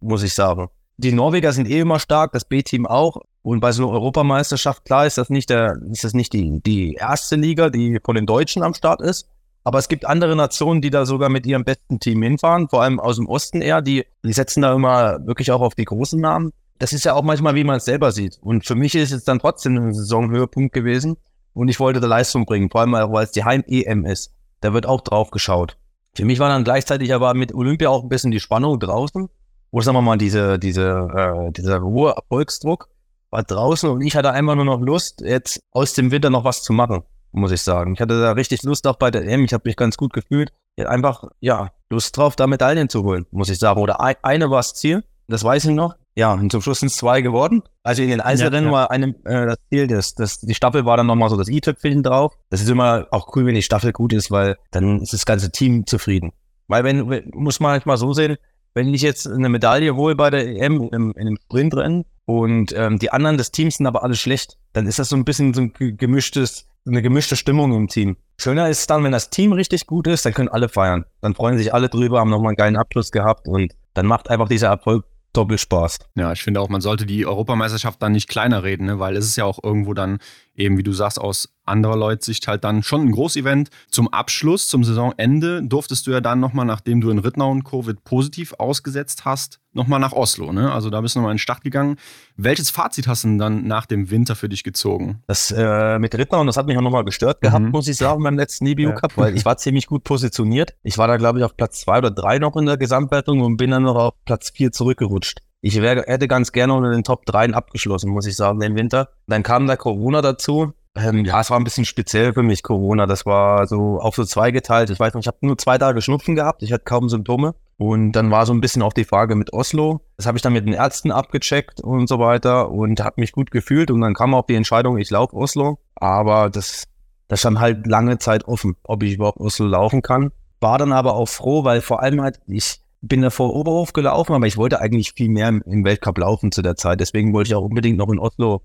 muss ich sagen die Norweger sind eh immer stark, das B-Team auch. Und bei so einer Europameisterschaft, klar, ist das nicht der, ist das nicht die, die erste Liga, die von den Deutschen am Start ist. Aber es gibt andere Nationen, die da sogar mit ihrem besten Team hinfahren, vor allem aus dem Osten eher, die, die setzen da immer wirklich auch auf die großen Namen. Das ist ja auch manchmal, wie man es selber sieht. Und für mich ist es dann trotzdem ein Saisonhöhepunkt gewesen. Und ich wollte da Leistung bringen, vor allem auch, weil es die Heim-EM ist. Da wird auch drauf geschaut. Für mich war dann gleichzeitig aber mit Olympia auch ein bisschen die Spannung draußen oder sagen wir mal, diese, diese, äh, dieser hohe Erfolgsdruck war draußen und ich hatte einfach nur noch Lust, jetzt aus dem Winter noch was zu machen, muss ich sagen. Ich hatte da richtig Lust auch bei der M, ich habe mich ganz gut gefühlt. Einfach, ja, Lust drauf, da Medaillen zu holen, muss ich sagen. Oder ein, eine war das Ziel, das weiß ich noch. Ja, und zum Schluss sind es zwei geworden. Also in den Einzelrennen ja, ja. war einem äh, das Ziel, das, das, die Staffel war dann nochmal so das i-Tüpfelchen drauf. Das ist immer auch cool, wenn die Staffel gut ist, weil dann ist das ganze Team zufrieden. Weil wenn, muss man halt mal so sehen, wenn ich jetzt eine Medaille hole bei der EM in, in einem Sprintrennen und ähm, die anderen des Teams sind aber alle schlecht, dann ist das so ein bisschen so ein gemischtes, eine gemischte Stimmung im Team. Schöner ist es dann, wenn das Team richtig gut ist, dann können alle feiern. Dann freuen sich alle drüber, haben nochmal einen geilen Abschluss gehabt und dann macht einfach dieser Erfolg Doppelspaß. Ja, ich finde auch, man sollte die Europameisterschaft dann nicht kleiner reden, ne? weil es ist ja auch irgendwo dann eben, wie du sagst, aus anderer Leute Sicht halt dann schon ein Großevent. Zum Abschluss, zum Saisonende durftest du ja dann nochmal, nachdem du in Rittnau und Covid positiv ausgesetzt hast, nochmal nach Oslo. Ne? Also da bist du nochmal in die Stadt gegangen. Welches Fazit hast du denn dann nach dem Winter für dich gezogen? Das äh, mit Rittnau, das hat mich auch nochmal gestört gehabt, mhm. muss ich sagen, beim letzten Nibiu Cup, ja. weil ich war ziemlich gut positioniert. Ich war da, glaube ich, auf Platz zwei oder drei noch in der Gesamtwertung und bin dann noch auf Platz vier zurückgerutscht. Ich wär, hätte ganz gerne unter den Top 3 abgeschlossen, muss ich sagen, den Winter. Dann kam da Corona dazu. Ähm, ja, es war ein bisschen speziell für mich, Corona. Das war so auf so zweigeteilt. Ich weiß nicht, ich habe nur zwei Tage Schnupfen gehabt. Ich hatte kaum Symptome. Und dann war so ein bisschen auch die Frage mit Oslo. Das habe ich dann mit den Ärzten abgecheckt und so weiter und habe mich gut gefühlt. Und dann kam auch die Entscheidung, ich laufe Oslo. Aber das, das stand halt lange Zeit offen, ob ich überhaupt Oslo laufen kann. War dann aber auch froh, weil vor allem halt ich bin da vor Oberhof gelaufen, aber ich wollte eigentlich viel mehr im Weltcup laufen zu der Zeit. Deswegen wollte ich auch unbedingt noch in Oslo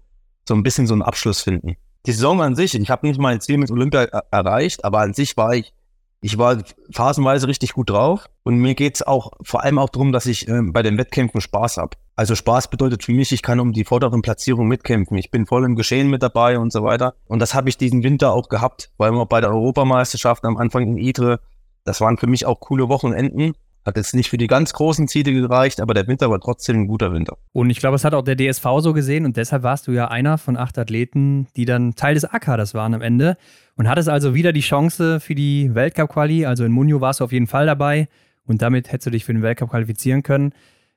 so ein bisschen so einen Abschluss finden. Die Saison an sich, ich habe nicht mein Ziel mit Olympia erreicht, aber an sich war ich, ich war phasenweise richtig gut drauf. Und mir geht's auch vor allem auch darum, dass ich äh, bei den Wettkämpfen Spaß habe. Also Spaß bedeutet für mich, ich kann um die vorderen Platzierungen mitkämpfen. Ich bin voll im Geschehen mit dabei und so weiter. Und das habe ich diesen Winter auch gehabt, weil wir bei der Europameisterschaft am Anfang in Idre, das waren für mich auch coole Wochenenden. Hat jetzt nicht für die ganz großen Ziele gereicht, aber der Winter war trotzdem ein guter Winter. Und ich glaube, es hat auch der DSV so gesehen und deshalb warst du ja einer von acht Athleten, die dann Teil des A-Kaders waren am Ende und hattest also wieder die Chance für die Weltcup-Quali. Also in Munio warst du auf jeden Fall dabei und damit hättest du dich für den Weltcup qualifizieren können.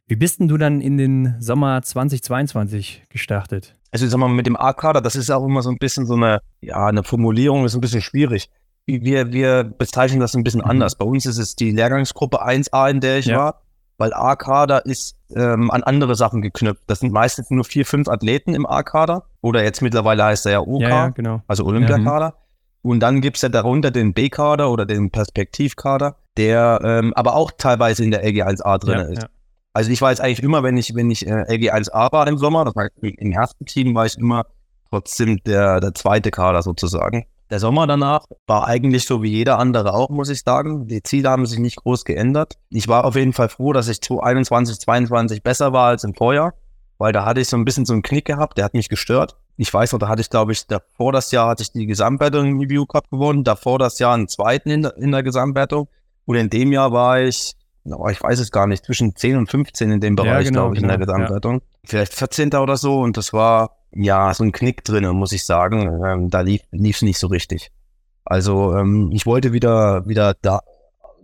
Wie bist denn du dann in den Sommer 2022 gestartet? Also ich sag mal, mit dem A-Kader, das ist auch immer so ein bisschen so eine, ja, eine Formulierung, ist ein bisschen schwierig. Wir, wir bezeichnen das ein bisschen Mhm. anders. Bei uns ist es die Lehrgangsgruppe 1a, in der ich Ja. war, weil A-Kader ist ähm, an andere Sachen geknüpft. Das sind meistens nur vier, fünf Athleten im A-Kader. Oder jetzt mittlerweile heißt er ja OK, Ja, ja, genau. also Olympiakader. Und dann gibt's ja darunter den B-Kader oder den Perspektivkader, der ähm, aber auch teilweise in der LG1A drin ist. Also ich war jetzt eigentlich immer, wenn ich, wenn ich äh, LG1A war im Sommer, das heißt im ersten Team war ich immer trotzdem der, der zweite Kader sozusagen. Der Sommer danach war eigentlich so wie jeder andere auch, muss ich sagen. Die Ziele haben sich nicht groß geändert. Ich war auf jeden Fall froh, dass ich 2021, 22 besser war als im Vorjahr, weil da hatte ich so ein bisschen so einen Knick gehabt, der hat mich gestört. Ich weiß noch, da hatte ich, glaube ich, davor das Jahr hatte ich die Gesamtwertung im Review Cup gewonnen, davor das Jahr einen zweiten in, der- in der Gesamtwertung. Und in dem Jahr war ich, oh, ich weiß es gar nicht, zwischen 10 und 15 in dem Ja, Bereich, genau, glaube ich, in der genau, ja. Gesamtwertung. Vielleicht 14. oder so. Und das war, ja, so ein Knick drinne, muss ich sagen. Ähm, da lief es nicht so richtig. Also ähm, ich wollte wieder, wieder da,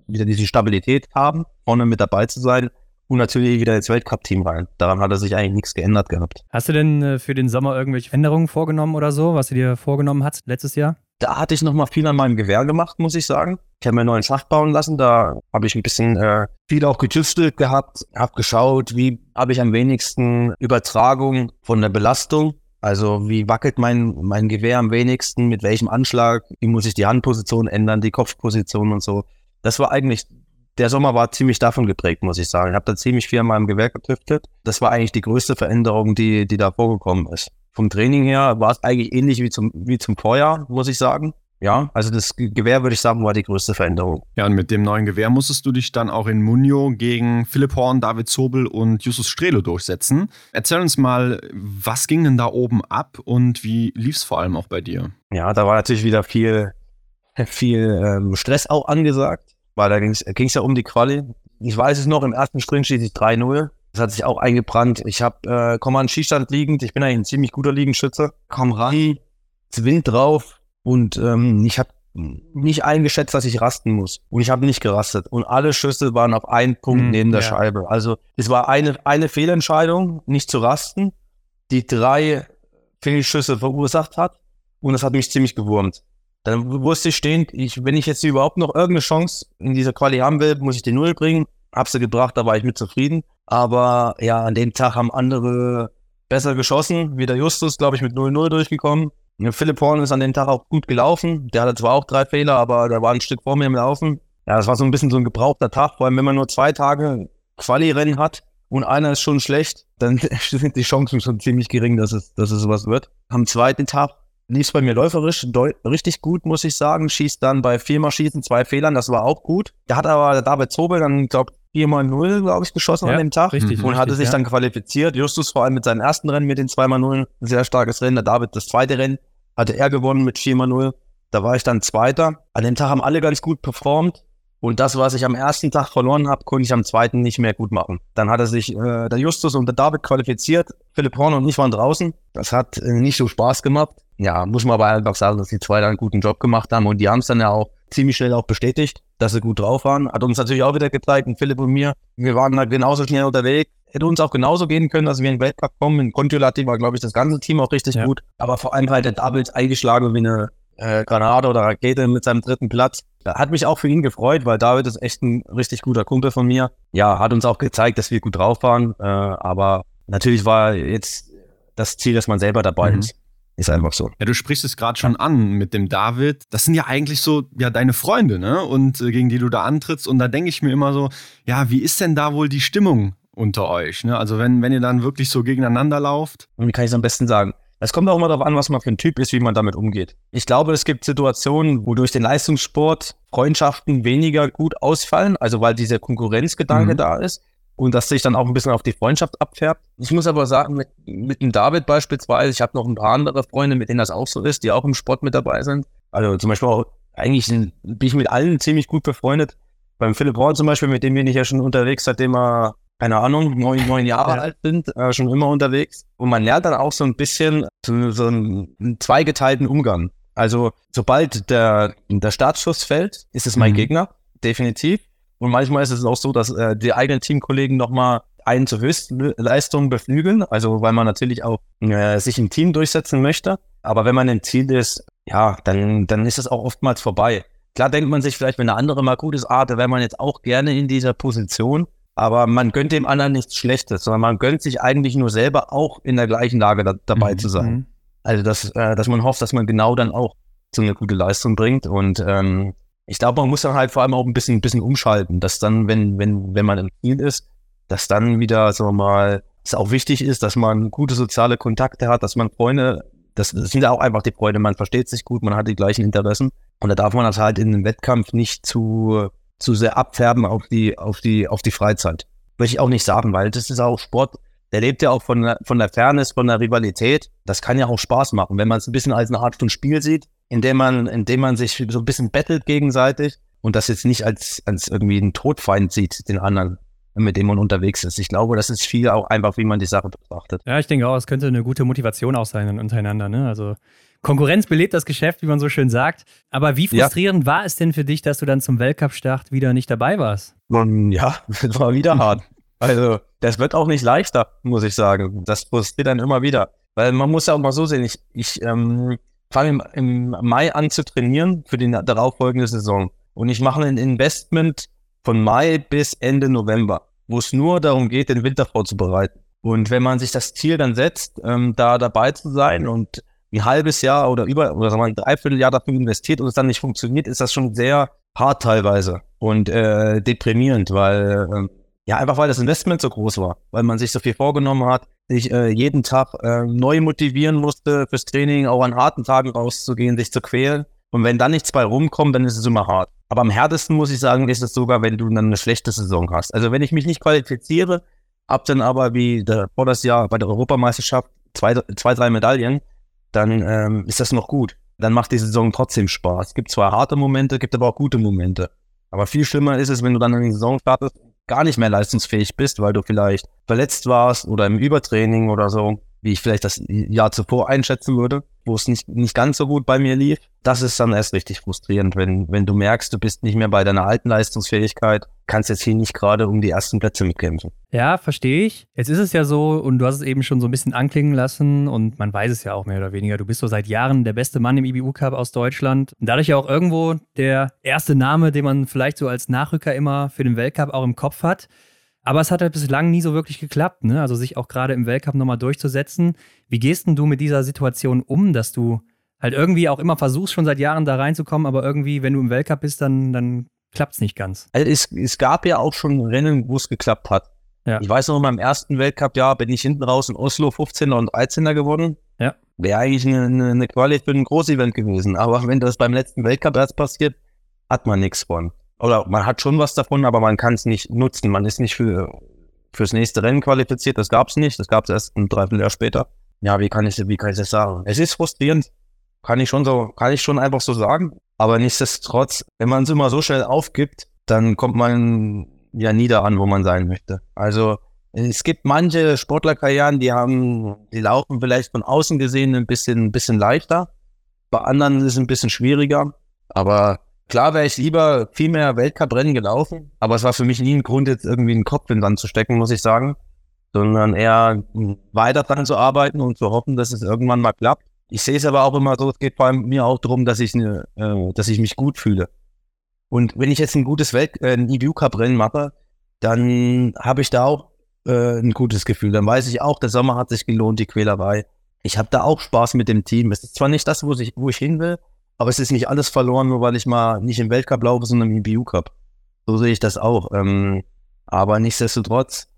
wieder diese Stabilität haben, vorne mit dabei zu sein und natürlich wieder ins Weltcup-Team rein. Daran hat er sich eigentlich nichts geändert gehabt. Hast du denn äh, für den Sommer irgendwelche Änderungen vorgenommen oder so, was du dir vorgenommen hast letztes Jahr? Da hatte ich noch mal viel an meinem Gewehr gemacht, muss ich sagen. Ich habe mir einen neuen Schacht bauen lassen. Da habe ich ein bisschen äh, viel auch getüftelt gehabt, habe geschaut, wie habe ich am wenigsten Übertragung von der Belastung. Also wie wackelt mein, mein Gewehr am wenigsten, mit welchem Anschlag, wie muss ich die Handposition ändern, die Kopfposition und so. Das war eigentlich, der Sommer war ziemlich davon geprägt, muss ich sagen. Ich habe da ziemlich viel an meinem Gewehr getüftelt. Das war eigentlich die größte Veränderung, die, die da vorgekommen ist. Vom Training her war es eigentlich ähnlich wie zum, wie zum Vorjahr, muss ich sagen. Ja, also das Ge- Gewehr, würde ich sagen, war die größte Veränderung. Ja, und mit dem neuen Gewehr musstest du dich dann auch in Munio gegen Philipp Horn, David Zobel und Justus Strelo durchsetzen. Erzähl uns mal, was ging denn da oben ab und wie lief es vor allem auch bei dir? Ja, da war natürlich wieder viel, viel ähm, Stress auch angesagt, weil da ging es ja um die Quali. Ich weiß es noch, im ersten Sprint schieße ich 3-0. Das hat sich auch eingebrannt. Ich habe, äh, komme an den Schießstand liegend. Ich bin eigentlich ein ziemlich guter Liegenschütze. Komm ran, Wind drauf und ähm, ich habe nicht eingeschätzt, dass ich rasten muss. Und ich habe nicht gerastet. Und alle Schüsse waren auf einen Punkt Hm, neben der ja. Scheibe. Also es war eine, eine Fehlentscheidung, nicht zu rasten, die drei Fehlschüsse verursacht hat. Und das hat mich ziemlich gewurmt. Dann wusste ich stehend, ich, wenn ich jetzt überhaupt noch irgendeine Chance in dieser Quali haben will, muss ich die Null bringen. Hab sie gebracht, da war ich mit zufrieden. Aber ja, an dem Tag haben andere besser geschossen. Wie der Justus, glaube ich, mit 0-0 durchgekommen. Philipp Horn ist an dem Tag auch gut gelaufen. Der hatte zwar auch drei Fehler, aber der war ein Stück vor mir im Laufen. Ja, das war so ein bisschen so ein gebrauchter Tag, vor allem wenn man nur zwei Tage Quali-Rennen hat und einer ist schon schlecht, dann sind die Chancen schon ziemlich gering, dass es, dass es was wird. Am zweiten Tag lief es bei mir läuferisch richtig gut, muss ich sagen. Schießt dann bei viermal Schießen zwei Fehlern, das war auch gut. Da hat aber David Zobel dann, glaube viermal null, glaube ich, geschossen an dem Tag. richtig. Und hatte richtig, sich ja. dann qualifiziert. Justus vor allem mit seinem ersten Rennen mit den 2x0, ein sehr starkes Rennen. Der David das zweite Rennen hatte er gewonnen mit 4x0. Da war ich dann Zweiter. An dem Tag haben alle ganz gut performt. Und das, was ich am ersten Tag verloren habe, konnte ich am zweiten nicht mehr gut machen. Dann hatte sich äh, der Justus und der David qualifiziert. Philipp Horn und ich waren draußen. Das hat äh, nicht so Spaß gemacht. Ja, muss man aber einfach sagen, dass die zwei da einen guten Job gemacht haben. Und die haben es dann ja auch ziemlich schnell auch bestätigt, dass sie gut drauf waren. Hat uns natürlich auch wieder gezeigt, und Philipp und mir, wir waren da genauso schnell unterwegs. Hätte uns auch genauso gehen können, dass wir in den Weltcup kommen. In Contiolati war, glaube ich, das ganze Team auch richtig Ja. gut. Aber vor allem halt der David eingeschlagen wie eine äh, Granate oder Rakete mit seinem dritten Platz. Hat mich auch für ihn gefreut, weil David ist echt ein richtig guter Kumpel von mir. Ja, hat uns auch gezeigt, dass wir gut drauf waren. Äh, aber natürlich war jetzt das Ziel, dass man selber dabei Mhm. ist. Ist einfach so. Ja, du sprichst es gerade schon an mit dem David. Das sind ja eigentlich so ja deine Freunde, ne? Und äh, gegen die du da antrittst. Und da denke ich mir immer so, ja, wie ist denn da wohl die Stimmung unter euch? Ne? Also wenn, wenn ihr dann wirklich so gegeneinander lauft. Und wie kann ich es am besten sagen? Es kommt auch immer darauf an, was man für ein Typ ist, wie man damit umgeht. Ich glaube, es gibt Situationen, wo durch den Leistungssport Freundschaften weniger gut ausfallen, also weil dieser Konkurrenzgedanke Mhm. da ist und das sich dann auch ein bisschen auf die Freundschaft abfärbt. Ich muss aber sagen, mit, mit dem David beispielsweise, ich habe noch ein paar andere Freunde, mit denen das auch so ist, die auch im Sport mit dabei sind. Also zum Beispiel auch, eigentlich sind, bin ich mit allen ziemlich gut befreundet. Beim Philipp Horn zum Beispiel, mit dem bin ich ja schon unterwegs, seitdem er keine Ahnung, neun, neun Jahre Ja. alt sind, äh, schon immer unterwegs. Und man lernt dann auch so ein bisschen so, so einen, einen zweigeteilten Umgang. Also sobald der, der Startschuss fällt, ist es mein Mhm. Gegner, definitiv. Und manchmal ist es auch so, dass äh, die eigenen Teamkollegen nochmal einen zur Höchstleistung beflügeln, also weil man natürlich auch äh, sich im Team durchsetzen möchte. Aber wenn man im Ziel ist, ja, dann, dann ist es auch oftmals vorbei. Klar denkt man sich vielleicht, wenn der andere mal gut ist, ah, da wäre man jetzt auch gerne in dieser Position. Aber man gönnt dem anderen nichts Schlechtes, sondern man gönnt sich eigentlich nur selber auch in der gleichen Lage da, dabei mhm. zu sein. Mhm. Also, dass, äh, dass man hofft, dass man genau dann auch so eine gute Leistung bringt. Und ähm, ich glaube, man muss dann halt vor allem auch ein bisschen, ein bisschen umschalten, dass dann, wenn, wenn, wenn man im Ziel ist, dass dann wieder, so mal, es auch wichtig ist, dass man gute soziale Kontakte hat, dass man Freunde, das, das sind ja auch einfach die Freunde, man versteht sich gut, man hat die gleichen Interessen. Und da darf man das halt in einem Wettkampf nicht zu, zu sehr abfärben auf die, auf die, auf die Freizeit. Möchte ich auch nicht sagen, weil das ist auch Sport, der lebt ja auch von, von der Fairness, von der Rivalität. Das kann ja auch Spaß machen, wenn man es ein bisschen als eine Art von Spiel sieht, in dem man, in dem man sich so ein bisschen bettelt gegenseitig und das jetzt nicht als, als irgendwie ein Todfeind sieht, den anderen, mit dem man unterwegs ist. Ich glaube, das ist viel auch einfach, wie man die Sache betrachtet. Ja, ich denke auch, es könnte eine gute Motivation auch sein untereinander. Ne? Also Konkurrenz belebt das Geschäft, wie man so schön sagt. Aber wie frustrierend ja. war es denn für dich, dass du dann zum Weltcup-Start wieder nicht dabei warst? Ja, es war wieder hart. Also, das wird auch nicht leichter, muss ich sagen. Das frustriert dann immer wieder. Weil man muss ja auch mal so sehen, ich, ich ähm, fange im, Mai an zu trainieren für die darauffolgende Saison. Und ich mache ein Investment von Mai bis Ende November, wo es nur darum geht, den Winter vorzubereiten. Und wenn man sich das Ziel dann setzt, ähm, da dabei zu sein und ein halbes Jahr oder über oder sagen wir ein Dreivierteljahr dafür investiert und es dann nicht funktioniert, ist das schon sehr hart teilweise und äh, deprimierend, weil äh, ja einfach weil das Investment so groß war, weil man sich so viel vorgenommen hat, sich äh, jeden Tag äh, neu motivieren musste fürs Training, auch an harten Tagen rauszugehen, sich zu quälen. Und wenn dann nichts bei rumkommt, dann ist es immer hart. Aber am härtesten muss ich sagen, ist es sogar, wenn du dann eine schlechte Saison hast. Also wenn ich mich nicht qualifiziere, hab dann aber wie der, vor das Jahr bei der Europameisterschaft zwei, zwei drei Medaillen, dann ähm, ist das noch gut. Dann macht die Saison trotzdem Spaß. Es gibt zwar harte Momente, gibt aber auch gute Momente. Aber viel schlimmer ist es, wenn du dann in die Saison startest, gar nicht mehr leistungsfähig bist, weil du vielleicht verletzt warst oder im Übertraining oder so wie ich vielleicht das Jahr zuvor einschätzen würde, wo es nicht, nicht ganz so gut bei mir lief. Das ist dann erst richtig frustrierend, wenn, wenn du merkst, du bist nicht mehr bei deiner alten Leistungsfähigkeit, kannst jetzt hier nicht gerade um die ersten Plätze mitkämpfen. Ja, verstehe ich. Jetzt ist es ja so, und du hast es eben schon so ein bisschen anklingen lassen, und man weiß es ja auch mehr oder weniger, du bist so seit Jahren der beste Mann im IBU-Cup aus Deutschland. Und dadurch ja auch irgendwo der erste Name, den man vielleicht so als Nachrücker immer für den Weltcup auch im Kopf hat. Aber es hat halt bislang nie so wirklich geklappt, ne? Also sich auch gerade im Weltcup nochmal durchzusetzen. Wie gehst denn du mit dieser Situation um, dass du halt irgendwie auch immer versuchst, schon seit Jahren da reinzukommen, aber irgendwie, wenn du im Weltcup bist, dann, dann klappt es nicht ganz. Also es, es gab ja auch schon Rennen, wo es geklappt hat. Ja. Ich weiß noch, in meinem ersten Weltcup-Jahr bin ich hinten raus in Oslo 15er und 13er geworden. Ja. Wäre eigentlich eine, eine, Quali für ein Großevent gewesen. Aber wenn das beim letzten Weltcup erst passiert, hat man nichts von oder man hat schon was davon, aber man kann es nicht nutzen. Man ist nicht für fürs nächste Rennen qualifiziert. Das gab es nicht. Das gab es erst ein Dreivierteljahr später. Ja, wie kann ich, wie kann ich das sagen? Es ist frustrierend. Kann ich schon so, kann ich schon einfach so sagen. Aber nichtsdestotrotz, wenn man es immer so schnell aufgibt, dann kommt man ja nie da an, wo man sein möchte. Also, es gibt manche Sportlerkarrieren, die haben, die laufen vielleicht von außen gesehen ein bisschen, ein bisschen leichter. Bei anderen ist es ein bisschen schwieriger. Aber Klar wäre ich lieber viel mehr Weltcuprennen gelaufen, aber es war für mich nie ein Grund, jetzt irgendwie einen Kopf in den Sand zu stecken, muss ich sagen, sondern eher weiter dran zu arbeiten und zu hoffen, dass es irgendwann mal klappt. Ich sehe es aber auch immer so, es geht allem mir auch darum, dass ich, ne, äh, dass ich mich gut fühle. Und wenn ich jetzt ein gutes Welt, äh, ein EBU-Cup-Rennen mache, dann habe ich da auch äh, ein gutes Gefühl. Dann weiß ich auch, der Sommer hat sich gelohnt, die Quälerei. Ich habe da auch Spaß mit dem Team. Es ist zwar nicht das, wo ich, wo ich hin will, aber es ist nicht alles verloren, nur weil ich mal nicht im Weltcup laufe, sondern im BU Cup. So sehe ich das auch. Ähm, aber nichtsdestotrotz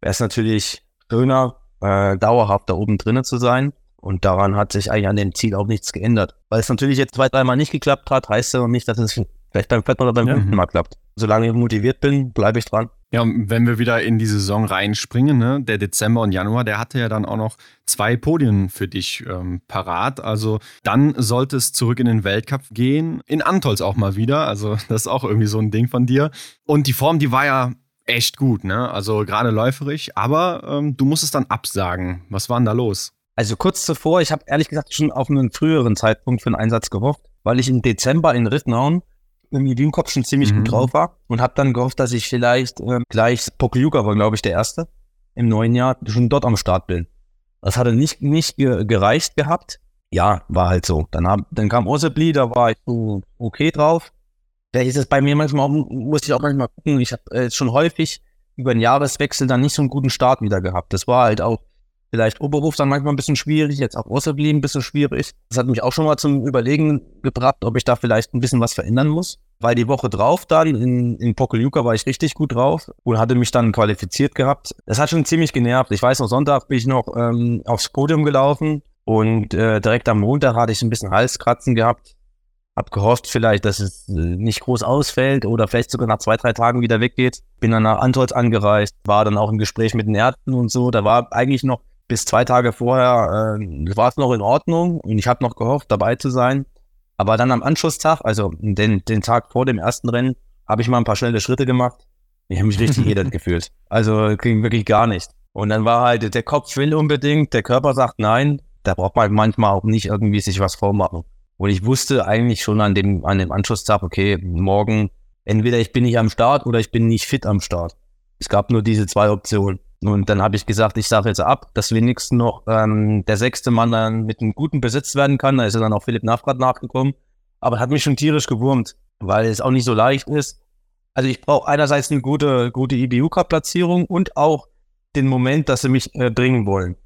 wäre es natürlich schöner, äh, dauerhaft da oben drinnen zu sein. Und daran hat sich eigentlich an dem Ziel auch nichts geändert. Weil es natürlich jetzt zwei, dreimal nicht geklappt hat, heißt ja noch nicht, dass es vielleicht beim vierten oder beim ja. fünften Mal klappt. Solange ich motiviert bin, bleibe ich dran. Ja, und wenn wir wieder in die Saison reinspringen, ne, der Dezember und Januar, der hatte ja dann auch noch zwei Podien für dich ähm, parat. Also dann sollte es zurück in den Weltcup gehen. In Antols auch mal wieder. Also das ist auch irgendwie so ein Ding von dir. Und die Form, die war ja echt gut, ne? Also gerade läuferig. Aber ähm, du musstest dann absagen. Was war denn da los? Also kurz zuvor, ich habe ehrlich gesagt schon auf einen früheren Zeitpunkt für einen Einsatz gehofft, weil ich im Dezember in Rittenhauen im Ideenkopf schon ziemlich mhm. gut drauf war und habe dann gehofft, dass ich vielleicht äh, gleich Pokljuka war, glaube ich, der erste, im neuen Jahr schon dort am Start bin. Das hatte nicht, nicht gereicht gehabt. Ja, war halt so. Dann, hab, dann kam Ossebli, da war ich so okay drauf. Da ist es bei mir manchmal, muss ich auch manchmal gucken. Ich habe äh, jetzt schon häufig über den Jahreswechsel dann nicht so einen guten Start wieder gehabt. Das war halt auch vielleicht Oberhof dann manchmal ein bisschen schwierig, jetzt auch Ossebli ein bisschen schwierig. Das hat mich auch schon mal zum Überlegen gebracht, ob ich da vielleicht ein bisschen was verändern muss. Weil die Woche drauf dann in, in Pokeljuka war ich richtig gut drauf und hatte mich dann qualifiziert gehabt. Das hat schon ziemlich genervt. Ich weiß noch, Sonntag bin ich noch ähm, aufs Podium gelaufen und äh, direkt am Montag hatte ich ein bisschen Halskratzen gehabt. Hab gehofft vielleicht, dass es äh, nicht groß ausfällt oder vielleicht sogar nach zwei, drei Tagen wieder weggeht. Bin dann nach Antolz angereist, war dann auch im Gespräch mit den Ärzten und so. Da war eigentlich noch bis zwei Tage vorher, äh, war es noch in Ordnung und ich habe noch gehofft, dabei zu sein. Aber dann am Anschlusstag, also den, den Tag vor dem ersten Rennen, habe ich mal ein paar schnelle Schritte gemacht. Ich habe mich richtig edel gefühlt. Also ging wirklich gar nicht. Und dann war halt, der Kopf will unbedingt, der Körper sagt nein. Da braucht man manchmal auch nicht irgendwie sich was vormachen. Und ich wusste eigentlich schon an dem, an dem Anschlusstag, okay, morgen, entweder ich bin nicht am Start oder ich bin nicht fit am Start. Es gab nur diese zwei Optionen. Und dann habe ich gesagt, ich sage jetzt ab, dass wenigstens noch ähm, der sechste Mann dann mit einem guten Besitz werden kann. Da ist dann auch Philipp Navrat nachgekommen. Aber hat mich schon tierisch gewurmt, weil es auch nicht so leicht ist. Also ich brauche einerseits eine gute, gute IBU-Cup-Platzierung und auch den Moment, dass sie mich äh, bringen wollen.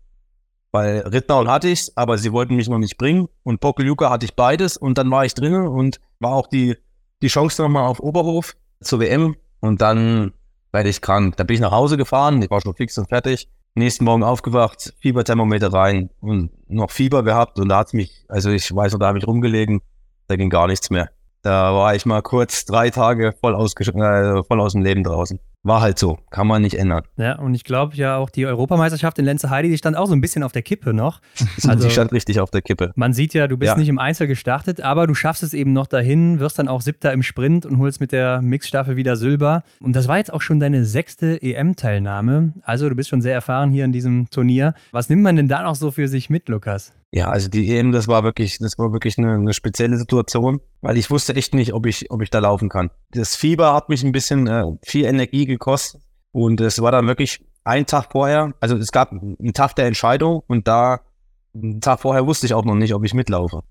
Weil Rittnaul hatte ich's, aber sie wollten mich noch nicht bringen. Und Pokeljuka hatte ich beides und dann war ich drinnen und war auch die, die Chance nochmal auf Oberhof zur WM. Und dann werde ich krank. Da bin ich nach Hause gefahren, ich war schon fix und fertig. Nächsten Morgen aufgewacht, Fieberthermometer rein und noch Fieber gehabt und da hat's mich, also ich weiß noch, da habe ich rumgelegen, da ging gar nichts mehr. Da war ich mal kurz drei Tage voll, äh, voll aus dem Leben draußen. War halt so, kann man nicht ändern. Ja, und ich glaube ja auch die Europameisterschaft in Lenze Heidi, die stand auch so ein bisschen auf der Kippe noch. Also, die stand richtig auf der Kippe. Man sieht ja, du bist ja. nicht im Einzel gestartet, aber du schaffst es eben noch dahin, wirst dann auch Siebter im Sprint und holst mit der Mixstaffel wieder Silber. Und das war jetzt auch schon deine sechste EM-Teilnahme. Also du bist schon sehr erfahren hier in diesem Turnier. Was nimmt man denn da noch so für sich mit, Lukas? Ja, also die EM, das war wirklich, das war wirklich eine, eine, spezielle Situation, weil ich wusste echt nicht, ob ich, ob ich da laufen kann. Das Fieber hat mich ein bisschen äh, viel Energie gekostet und es war dann wirklich ein Tag vorher, also es gab einen Tag der Entscheidung und da, einen Tag vorher wusste ich auch noch nicht, ob ich mitlaufe.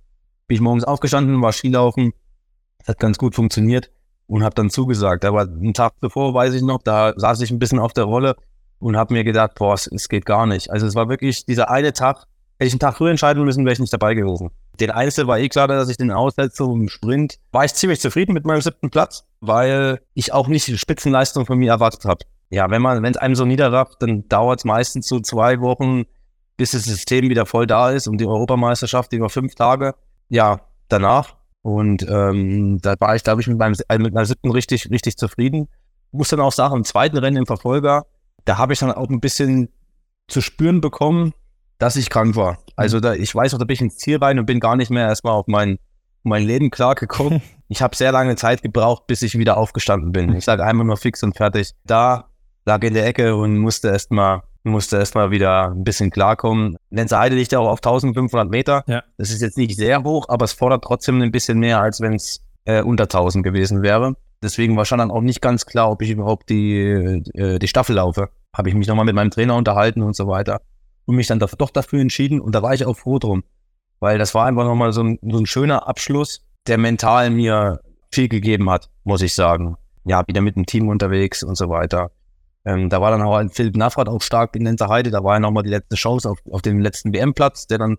Bin ich morgens aufgestanden, war Skilaufen, das hat ganz gut funktioniert und habe dann zugesagt. Aber einen Tag bevor, weiß ich noch, da saß ich ein bisschen auf der Rolle und habe mir gedacht, boah, es, es geht gar nicht. Also es war wirklich dieser eine Tag, Hätte ich einen Tag früher entscheiden müssen, wäre ich nicht dabei gewesen. Den Einzel war eh klar, dass ich den aussetze im Sprint. War ich ziemlich zufrieden mit meinem siebten Platz, weil ich auch nicht die Spitzenleistung von mir erwartet habe. Ja, wenn man, wenn es einem so niederrafft, dann dauert es meistens so zwei Wochen, bis das System wieder voll da ist und die Europameisterschaft über fünf Tage. Ja, danach. Und ähm, da war ich, glaube ich, mit meinem, äh, mit meinem siebten richtig, richtig zufrieden. Muss dann auch sagen, im zweiten Rennen im Verfolger, da habe ich dann auch ein bisschen zu spüren bekommen, dass ich krank war. Also da, ich weiß noch, da bin ich ins Ziel rein und bin gar nicht mehr erstmal auf mein, mein Leben klargekommen. Ich habe sehr lange Zeit gebraucht, bis ich wieder aufgestanden bin. Ich sage einmal nur fix und fertig. Da lag in der Ecke und musste erstmal musste erstmal wieder ein bisschen klarkommen. Lenzer Heide liegt ja auch auf 1500 Meter. Ja. Das ist jetzt nicht sehr hoch, aber es fordert trotzdem ein bisschen mehr, als wenn es äh, unter 1000 gewesen wäre. Deswegen war schon dann auch nicht ganz klar, ob ich überhaupt die, äh, die Staffel laufe. Habe ich mich nochmal mit meinem Trainer unterhalten und so weiter und mich dann doch dafür entschieden und da war ich auch froh drum, weil das war einfach nochmal so ein, so ein schöner Abschluss, der mental mir viel gegeben hat, muss ich sagen. Ja, wieder mit dem Team unterwegs und so weiter. Ähm, da war dann auch Philipp Navrat auch stark in Heide, da war ja nochmal die letzte Chance auf, auf den letzten WM-Platz, der dann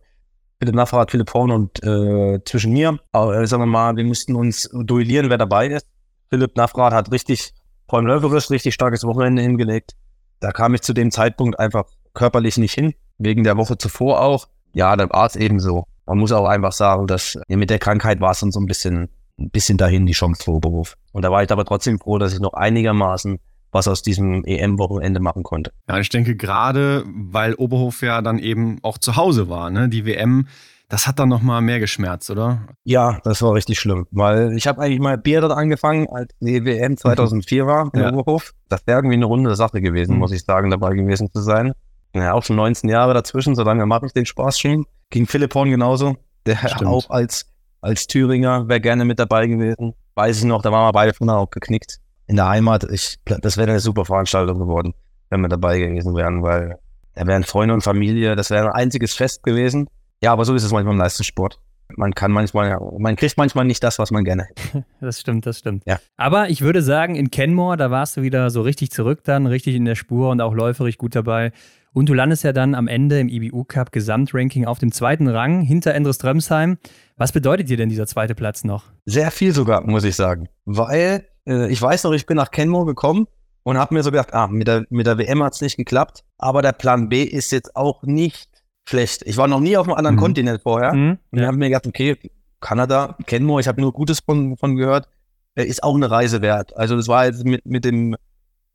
Philipp Navrat, Philipp Horn und äh, zwischen mir, äh, sagen wir mal, wir mussten uns duellieren, wer dabei ist. Philipp Navrat hat richtig, vor allem läuferisch, richtig starkes Wochenende hingelegt. Da kam ich zu dem Zeitpunkt einfach körperlich nicht hin, wegen der Woche zuvor auch. Ja, dann war es eben so. Man muss auch einfach sagen, dass mit der Krankheit war es dann so ein bisschen, ein bisschen dahin die Chance für Oberhof. Und da war ich aber trotzdem froh, dass ich noch einigermaßen was aus diesem EM-Wochenende machen konnte. Ja, ich denke gerade, weil Oberhof ja dann eben auch zu Hause war, ne? Die WM das hat dann noch mal mehr geschmerzt, oder? Ja, das war richtig schlimm, weil ich habe eigentlich mal Bier dort angefangen, als die WM 2004 war in ja. Oberhof. Das wäre irgendwie eine runde Sache gewesen, mhm. muss ich sagen, dabei gewesen zu sein. Ja, auch schon 19 Jahre dazwischen, so lange mache ich den Spaß schon. Gegen Philipp Horn genauso, der Stimmt. auch als, als Thüringer wäre gerne mit dabei gewesen. Weiß ich noch, da waren wir beide von auch geknickt. In der Heimat, ich, das wäre eine super Veranstaltung geworden. wenn wir dabei gewesen wären, weil da wären Freunde und Familie, das wäre ein einziges Fest gewesen. Ja, aber so ist es manchmal im Leistungssport. Man kann manchmal, man kriegt manchmal nicht das, was man gerne hätte. Das stimmt, das stimmt. Ja. Aber ich würde sagen, in Kenmore, da warst du wieder so richtig zurück dann, richtig in der Spur und auch läuferig gut dabei. Und du landest ja dann am Ende im IBU Cup Gesamtranking auf dem zweiten Rang hinter Endres Drömsheim. Was bedeutet dir denn dieser zweite Platz noch? Sehr viel sogar, muss ich sagen. Weil äh, ich weiß noch, ich bin nach Kenmore gekommen und habe mir so gedacht, ah, mit der, mit der WM hat's nicht geklappt, aber der Plan B ist jetzt auch nicht schlecht. Ich war noch nie auf einem anderen Mhm. Kontinent vorher Mhm. und Ja. habe mir gedacht, okay, Kanada, Kenmore, ich habe nur Gutes von, von gehört, äh, ist auch eine Reise wert. Also das war jetzt mit, mit dem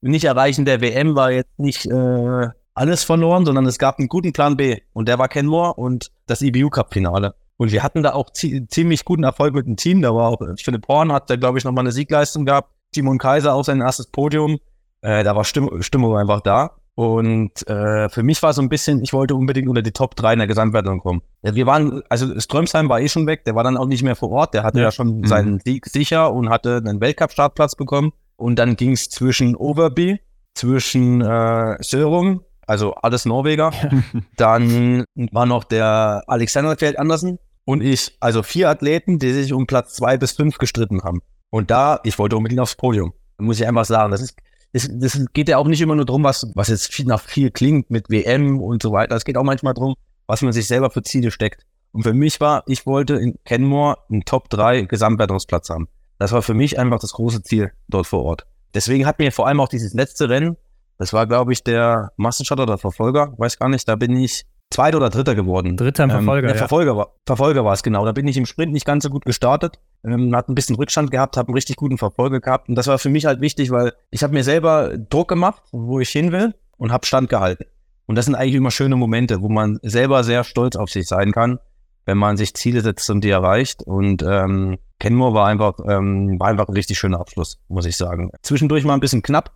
Nicht-Erreichen der WM war jetzt nicht äh, alles verloren, sondern es gab einen guten Plan B und der war Kenmore und das IBU Cup Finale. Und wir hatten da auch zi ziemlich guten Erfolg mit dem Team. Da war auch Philipp Horn hat da, glaube ich, nochmal eine Siegleistung gehabt. Timon Kaiser auch sein erstes Podium. Äh, da war Stimmung, Stimmung einfach da. Und äh, für mich war so ein bisschen, ich wollte unbedingt unter die Top 3 in der Gesamtwertung kommen. Ja, wir waren, also Strömsheim war eh schon weg, der war dann auch nicht mehr vor Ort. Der hatte Ja. ja, schon Mhm. seinen Sieg sicher und hatte einen Weltcup-Startplatz bekommen. Und dann ging es zwischen Overby, zwischen äh, Sörum, also alles Norweger. Dann war noch der Alexander Feld Andersen und ich, also vier Athleten, die sich um Platz zwei bis fünf gestritten haben. Und da, ich wollte unbedingt aufs Podium. Muss ich einfach sagen. Das ist, das, das geht ja auch nicht immer nur drum, was, was jetzt viel nach viel klingt mit WM und so weiter. Es geht auch manchmal drum, was man sich selber für Ziele steckt. Und für mich war, ich wollte in Kenmore einen Top 3 Gesamtwertungsplatz haben. Das war für mich einfach das große Ziel dort vor Ort. Deswegen hat mir vor allem auch dieses letzte Rennen, das war, glaube ich, der Massenstart oder Verfolger, weiß gar nicht, da bin ich Zweiter oder Dritter geworden. Dritter im Verfolger, Ähm, ja. Verfolger war, Verfolger war es, genau. Da bin ich im Sprint nicht ganz so gut gestartet, ähm, hat ein bisschen Rückstand gehabt, habe einen richtig guten Verfolger gehabt. Und das war für mich halt wichtig, weil ich habe mir selber Druck gemacht, wo ich hin will und habe Stand gehalten. Und das sind eigentlich immer schöne Momente, wo man selber sehr stolz auf sich sein kann, wenn man sich Ziele setzt und die erreicht. Und ähm, Kenmore war einfach, ähm, war einfach ein richtig schöner Abschluss, muss ich sagen. Zwischendurch mal ein bisschen knapp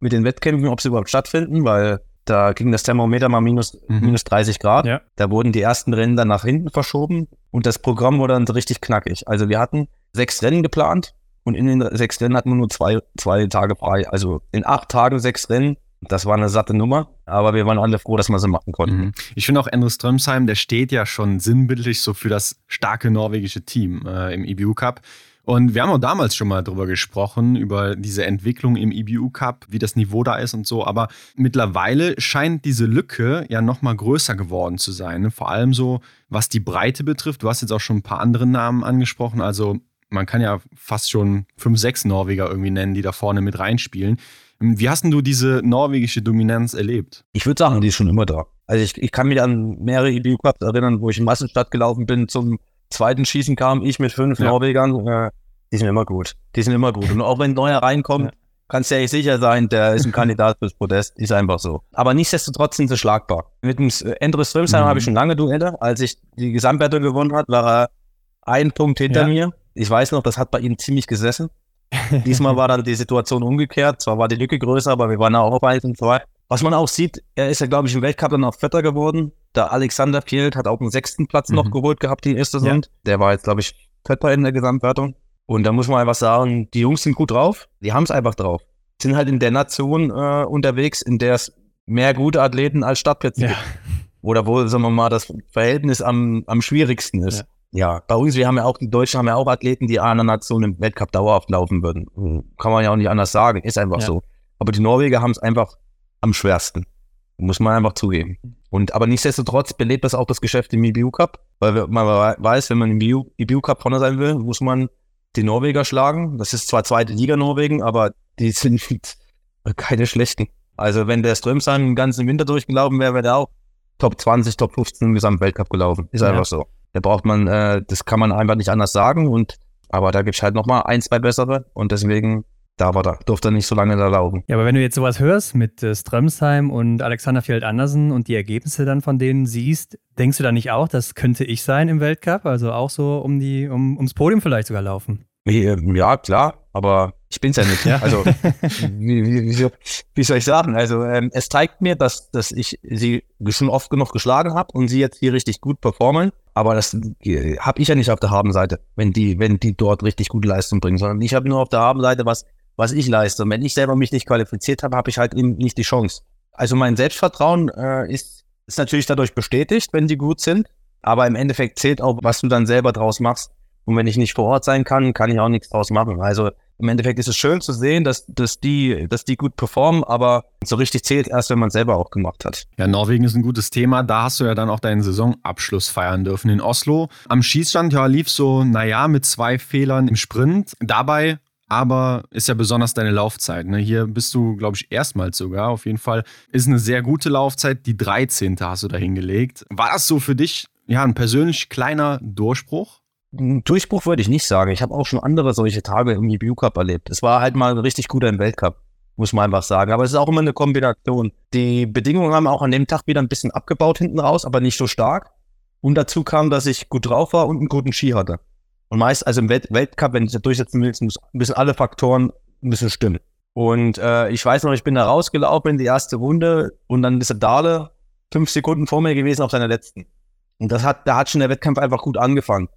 mit den Wettkämpfen, ob sie überhaupt stattfinden, weil da ging das Thermometer mal minus, Mhm. minus 30 Grad. Ja. Da wurden die ersten Rennen dann nach hinten verschoben und das Programm wurde dann richtig knackig. Also wir hatten sechs Rennen geplant und in den sechs Rennen hatten wir nur zwei, zwei Tage frei. Also in acht Tagen sechs Rennen. Das war eine satte Nummer, aber wir waren alle froh, dass wir sie machen konnten. Mhm. Ich finde auch Endre Strömsheim, der steht ja schon sinnbildlich so für das starke norwegische Team äh, im IBU Cup. Und wir haben auch damals schon mal drüber gesprochen, über diese Entwicklung im IBU Cup, wie das Niveau da ist und so. Aber mittlerweile scheint diese Lücke ja nochmal größer geworden zu sein. Vor allem so, was die Breite betrifft. Du hast jetzt auch schon ein paar andere Namen angesprochen. Also man kann ja fast schon fünf, sechs Norweger irgendwie nennen, die da vorne mit reinspielen. Wie hast du diese norwegische Dominanz erlebt? Ich würde sagen, die ist schon immer da. Also ich, ich kann mich an mehrere EBU Cups erinnern, wo ich in Massenstadt gelaufen bin, zum zweiten Schießen kam, ich mit fünf Ja. Norwegern. Äh, die sind immer gut. Die sind immer gut. Und auch wenn ein neuer reinkommt, kannst du ja sicher sein, der ist ein Kandidat fürs Podest. Ist einfach so. Aber nichtsdestotrotz sind sie schlagbar. Mit dem Endre Strömsheim Mhm. habe ich schon lange Duelle. Als ich die Gesamtwertung gewonnen hat, war er ein Punkt hinter Ja. mir. Ich weiß noch, das hat bei ihm ziemlich gesessen. Diesmal war dann die Situation umgekehrt. Zwar war die Lücke größer, aber wir waren auch auf 1 und 2. Was man auch sieht, er ist ja, glaube ich, im Weltcup dann auch Vierter geworden. Der Alexander Fjeld hat auch einen sechsten Platz noch Mhm. geholt gehabt, die erste sind. Der war jetzt, glaube ich, Vierter in der Gesamtwertung. Und da muss man einfach sagen, die Jungs sind gut drauf. Die haben es einfach drauf. Sind halt in der Nation äh, unterwegs, in der es mehr gute Athleten als Stadtplätze Ja. gibt. Oder wo, sagen wir mal, das Verhältnis am, am schwierigsten ist. Ja. bei uns, wir haben ja auch, die Deutschen haben ja auch Athleten, die einer Nation im Weltcup dauerhaft laufen würden. Kann man ja auch nicht anders sagen, ist einfach Ja. so. Aber die Norweger haben es einfach am schwersten. Muss man einfach zugeben. Und aber nichtsdestotrotz belebt das auch das Geschäft im IBU Cup, weil man weiß, wenn man im IBU, IBU Cup vorne sein will, muss man die Norweger schlagen. Das ist zwar zweite Liga Norwegen, aber die sind keine schlechten. Also wenn der Strömsheim den ganzen Winter durchgelaufen wäre, wäre der auch Top 20, Top 15 im Gesamtweltcup gelaufen. Ist Ja. einfach so. Da braucht man, äh, das kann man einfach nicht anders sagen. Und aber da gibt's halt noch mal ein, zwei bessere und deswegen da war da, durfte nicht so lange da laufen. Ja, aber wenn du jetzt sowas hörst mit äh, Strömsheim und Alexander Fjeld Andersen und die Ergebnisse dann von denen siehst, denkst du da nicht auch, das könnte ich sein im Weltcup? Also auch so um die, um, ums Podium vielleicht sogar laufen. Ähm, Ja, klar, aber ich bin's ja nicht. Ja. Also, wie, wie, wie, wie soll ich sagen? Also, ähm, es zeigt mir, dass, dass ich sie schon oft genug geschlagen habe und sie jetzt hier richtig gut performen. Aber das äh, habe ich ja nicht auf der Habenseite, wenn die, wenn die dort richtig gute Leistung bringen, sondern ich habe nur auf der Habenseite, was, was ich leiste. Und wenn ich selber mich nicht qualifiziert habe, habe ich halt eben nicht die Chance. Also mein Selbstvertrauen äh, ist, ist natürlich dadurch bestätigt, wenn die gut sind. Aber im Endeffekt zählt auch, was du dann selber draus machst. Und wenn ich nicht vor Ort sein kann, kann ich auch nichts draus machen. Also im Endeffekt ist es schön zu sehen, dass, dass, die, dass die gut performen, aber so richtig zählt erst, wenn man es selber auch gemacht hat. Ja, Norwegen ist ein gutes Thema. Da hast du ja dann auch deinen Saisonabschluss feiern dürfen in Oslo. Am Schießstand ja, lief so, naja, mit zwei Fehlern im Sprint. Dabei aber ist ja besonders deine Laufzeit. Ne? Hier bist du, glaube ich, erstmals sogar. Auf jeden Fall ist eine sehr gute Laufzeit. Die 13. hast du da hingelegt. War das so für dich ja ein persönlich kleiner Durchbruch? Durchbruch würde ich nicht sagen. Ich habe auch schon andere solche Tage im EBU Cup erlebt. Es war halt mal ein richtig guter im Weltcup, muss man einfach sagen. Aber es ist auch immer eine Kombination. Die Bedingungen haben auch an dem Tag wieder ein bisschen abgebaut hinten raus, aber nicht so stark. Und dazu kam, dass ich gut drauf war und einen guten Ski hatte. Und meist, also im Welt Weltcup, wenn du das durchsetzen willst, müssen alle Faktoren müssen stimmen. Und äh, ich weiß noch, ich bin da rausgelaufen in die erste Runde und dann ist der Dale fünf Sekunden vor mir gewesen auf seiner letzten. Und das hat, da hat schon der Wettkampf einfach gut angefangen.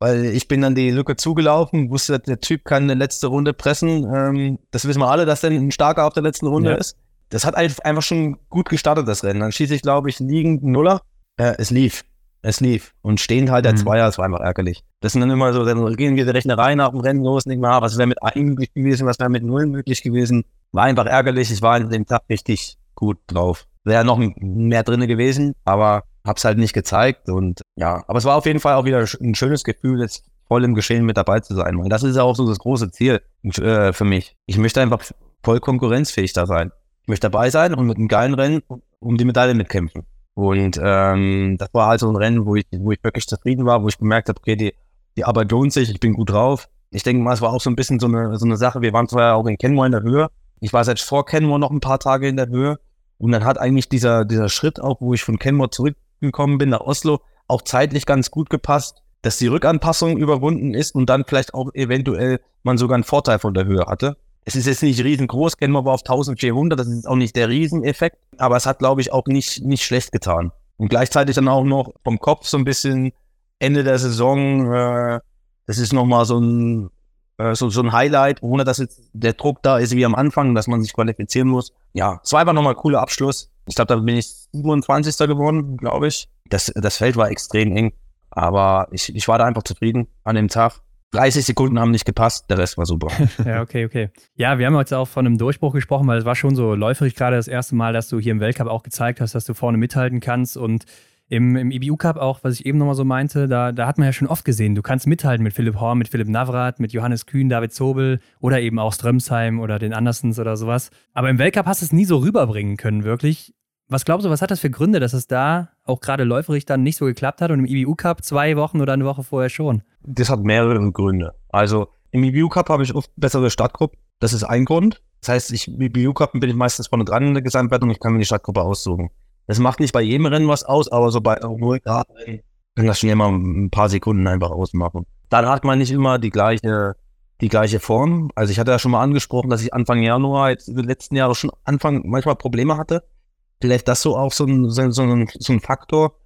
Weil ich bin dann die Lücke zugelaufen, wusste, der Typ kann eine letzte Runde pressen. Ähm, das wissen wir alle, dass der ein starker auf der letzten Runde ja. ist. Das hat einfach schon gut gestartet, das Rennen. Dann schieße ich, glaube ich, liegend Nuller. Äh, es lief. Es lief. Und stehend halt der mhm. Zweier, das war einfach ärgerlich. Das sind dann immer so, dann gehen wir die Rechnerei nach dem Rennen los und denken, ah, was wäre mit einem möglich gewesen, was wäre mit null möglich gewesen. War einfach ärgerlich. Ich war an dem Tag richtig gut drauf. Wäre noch mehr drinne gewesen, aber hab's halt nicht gezeigt und ja, aber es war auf jeden Fall auch wieder ein schönes Gefühl, jetzt voll im Geschehen mit dabei zu sein, weil das ist ja auch so das große Ziel äh, für mich. Ich möchte einfach voll konkurrenzfähig da sein. Ich möchte dabei sein und mit einem geilen Rennen um die Medaille mitkämpfen. Und ähm, das war halt so ein Rennen, wo ich, wo ich wirklich zufrieden war, wo ich gemerkt habe, okay, die, die Arbeit lohnt sich, ich bin gut drauf. Ich denke mal, es war auch so ein bisschen so eine, so eine Sache. Wir waren zwar auch in Kenmore in der Höhe. Ich war seit vor Kenmore noch ein paar Tage in der Höhe. Und dann hat eigentlich dieser, dieser Schritt auch, wo ich von Kenmore zurückgekommen bin nach Oslo, auch zeitlich ganz gut gepasst, dass die Rückanpassung überwunden ist und dann vielleicht auch eventuell man sogar einen Vorteil von der Höhe hatte. Es ist jetzt nicht riesengroß, Kenmore war auf 1400, das ist auch nicht der Rieseneffekt, aber es hat, glaube ich, auch nicht, nicht schlecht getan. Und gleichzeitig dann auch noch vom Kopf so ein bisschen Ende der Saison, äh, das ist nochmal so ein, äh, so, so ein Highlight, ohne dass jetzt der Druck da ist wie am Anfang, dass man sich qualifizieren muss. Ja, es war einfach nochmal ein cooler Abschluss. Ich glaube, da bin ich 27. geworden, glaube ich. Das, das Feld war extrem eng, aber ich, ich war da einfach zufrieden an dem Tag. 30 Sekunden haben nicht gepasst, der Rest war super. ja, okay, okay. Ja, wir haben jetzt auch von einem Durchbruch gesprochen, weil es war schon so läuferig gerade das erste Mal, dass du hier im Weltcup auch gezeigt hast, dass du vorne mithalten kannst und im, im IBU Cup auch, was ich eben nochmal so meinte, da, da hat man ja schon oft gesehen, du kannst mithalten mit Philipp Horn, mit Philipp Navrat, mit Johannes Kühn, David Zobel oder eben auch Strömsheim oder den Andersens oder sowas. Aber im Weltcup hast du es nie so rüberbringen können, wirklich. Was glaubst du, was hat das für Gründe, dass es da auch gerade läuferig dann nicht so geklappt hat und im IBU Cup zwei Wochen oder eine Woche vorher schon? Das hat mehrere Gründe. Also im IBU Cup habe ich oft bessere Startgruppen. Das ist ein Grund. Das heißt, ich, im IBU Cup bin ich meistens vorne dran in der Gesamtwertung. Ich kann mir die Startgruppe aussuchen. Das macht nicht bei jedem Rennen was aus, aber so bei nur kann das schon immer ein paar Sekunden einfach ausmachen. Dann hat man nicht immer die gleiche, die gleiche Form. Also ich hatte ja schon mal angesprochen, dass ich Anfang Januar jetzt in den letzten Jahren schon Anfang manchmal Probleme hatte vielleicht das so auch so ein, so, ein, so ein Faktor.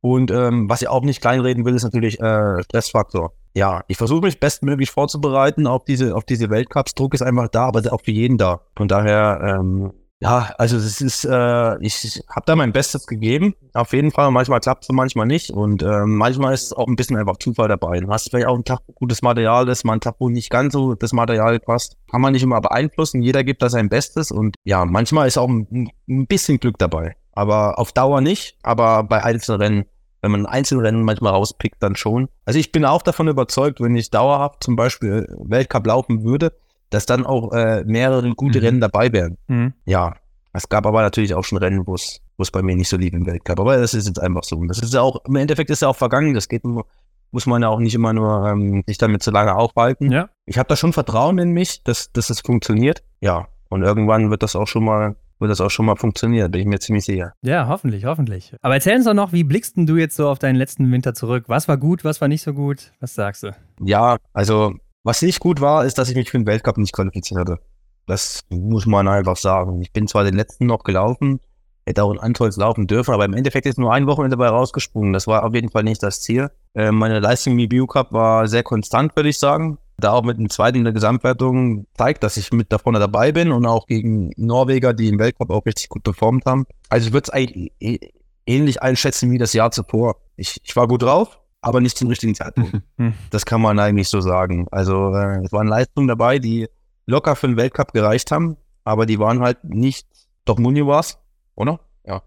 Und ähm, was ich auch nicht kleinreden will, ist natürlich äh, Stressfaktor. Ja, ich versuche mich bestmöglich vorzubereiten auf diese, auf diese Weltcups. Druck ist einfach da, aber auch für jeden da. Von daher ähm, ja, also es ist, äh, ich habe da mein Bestes gegeben, auf jeden Fall. Manchmal klappt es, manchmal nicht. Und äh, manchmal ist auch ein bisschen einfach Zufall dabei. Du hast vielleicht auch einen Tag, gutes Material ist, mal einen Tag, wo nicht ganz so das Material passt. Kann man nicht immer beeinflussen. Jeder gibt da sein Bestes. Und ja, manchmal ist auch ein, ein bisschen Glück dabei. Aber auf Dauer nicht. Aber bei Einzelrennen, wenn man Einzelrennen manchmal rauspickt, dann schon. Also ich bin auch davon überzeugt, wenn ich dauerhaft zum Beispiel Weltcup laufen würde, dass dann auch äh, mehrere gute mhm. Rennen dabei wären. Mhm. Ja, es gab aber natürlich auch schon Rennen, wo es bei mir nicht so lief im Weltcup. Aber das ist jetzt einfach so. Und das ist ja auch, im Endeffekt ist ja auch vergangen. Das geht nur, muss man ja auch nicht immer nur ähm, sich damit zu lange aufhalten. Ja. Ich habe da schon Vertrauen in mich, dass, dass es funktioniert. Ja. Und irgendwann wird das auch schon mal wird das auch schon mal funktionieren, bin ich mir ziemlich sicher. Ja, hoffentlich, hoffentlich. Aber erzähl uns doch noch, wie blickst du jetzt so auf deinen letzten Winter zurück? Was war gut, was war nicht so gut? Was sagst du? Ja, also was nicht gut war, ist, dass ich mich für den Weltcup nicht qualifiziert hatte. Das muss man einfach sagen. Ich bin zwar den letzten noch gelaufen, hätte auch in Antolz laufen dürfen, aber im Endeffekt ist nur ein Wochenende dabei rausgesprungen. Das war auf jeden Fall nicht das Ziel. Äh, meine Leistung im EBU Cup war sehr konstant, würde ich sagen. da auch mit dem zweiten in der Gesamtwertung zeigt, dass ich mit da vorne dabei bin und auch gegen Norweger, die im Weltcup auch richtig gut performt haben. Also ich würde es eigentlich ähnlich einschätzen wie das Jahr zuvor. Ich, ich war gut drauf, aber nicht zum richtigen Zeitpunkt. Hm. das kann man eigentlich so sagen. Also äh, es waren Leistungen dabei, die locker für den Weltcup gereicht haben, aber die waren halt nicht, doch Munio war's, oder? Ja.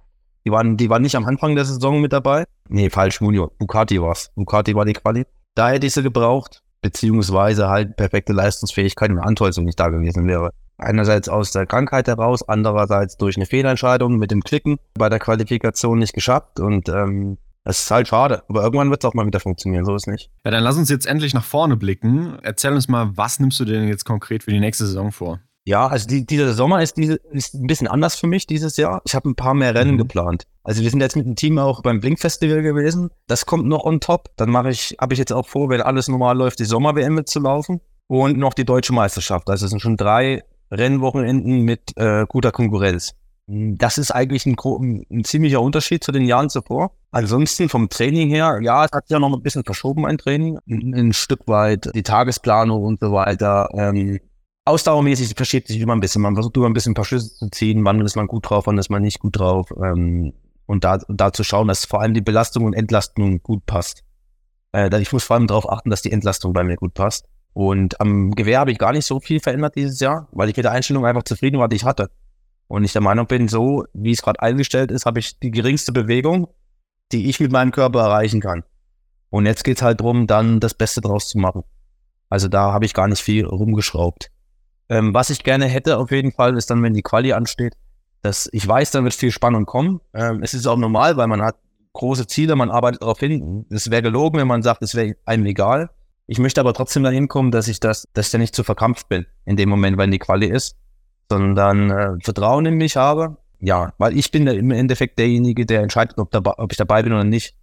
Die waren, die waren nicht am Anfang der Saison mit dabei. Nee, falsch, Munio. Bukati war's. Bukati war die Quali. Da hätte ich sie gebraucht, beziehungsweise halt perfekte Leistungsfähigkeit und Antäusung nicht da gewesen wäre. Einerseits aus der Krankheit heraus, andererseits durch eine Fehlentscheidung mit dem Klicken bei der Qualifikation nicht geschafft und ähm, es ist halt schade, aber irgendwann wird es auch mal wieder funktionieren, so ist nicht. Ja, dann lass uns jetzt endlich nach vorne blicken. Erzähl uns mal, was nimmst du denn jetzt konkret für die nächste Saison vor? Ja, also die, dieser Sommer ist, diese, ist ein bisschen anders für mich dieses Jahr. Ich habe ein paar mehr Rennen mhm. geplant. Also wir sind jetzt mit dem Team auch beim Blink Festival gewesen. Das kommt noch on top. Dann mache ich, habe ich jetzt auch vor, wenn alles normal läuft, die Sommer-WM mitzulaufen und noch die deutsche Meisterschaft. Also es sind schon drei Rennwochenenden mit äh, guter Konkurrenz. Das ist eigentlich ein, ein, ziemlicher Unterschied zu den Jahren zuvor. Ansonsten vom Training her, ja, es hat sich ja noch ein bisschen verschoben, ein Training. Ein, Stück weit die Tagesplanung und so weiter. Ähm, ausdauermäßig verschiebt sich immer ein bisschen. Man versucht immer ein bisschen ein paar Schlüsse zu ziehen. Wann ist man gut drauf, wann ist man nicht gut drauf. Ähm, und da, da zu schauen, dass vor allem die Belastung und Entlastung gut passt. Äh, ich muss vor allem darauf achten, dass die Entlastung bei mir gut passt. Und am Gewehr habe ich gar nicht so viel verändert dieses Jahr, weil ich mit der Einstellung einfach zufrieden war, die ich hatte. Und ich der Meinung bin, so wie es gerade eingestellt ist, habe ich die geringste Bewegung, die ich mit meinem Körper erreichen kann. Und jetzt geht's halt drum, dann das Beste draus zu machen. Also da habe ich gar nicht viel rumgeschraubt. Ähm, was ich gerne hätte auf jeden Fall, ist dann, wenn die Quali ansteht, dass ich weiß, dann wird viel Spannung kommen. Ähm, es ist auch normal, weil man hat große Ziele, man arbeitet darauf hin. Es wäre gelogen, wenn man sagt, es wäre einem egal. Ich möchte aber trotzdem dahin kommen, dass ich das, dass ich da nicht zu verkrampft bin in dem Moment, wenn die Quali ist, sondern äh, Vertrauen in mich habe. Ja, weil ich bin im Endeffekt derjenige, der entscheidet, ob, dabei, ob ich dabei bin oder nicht.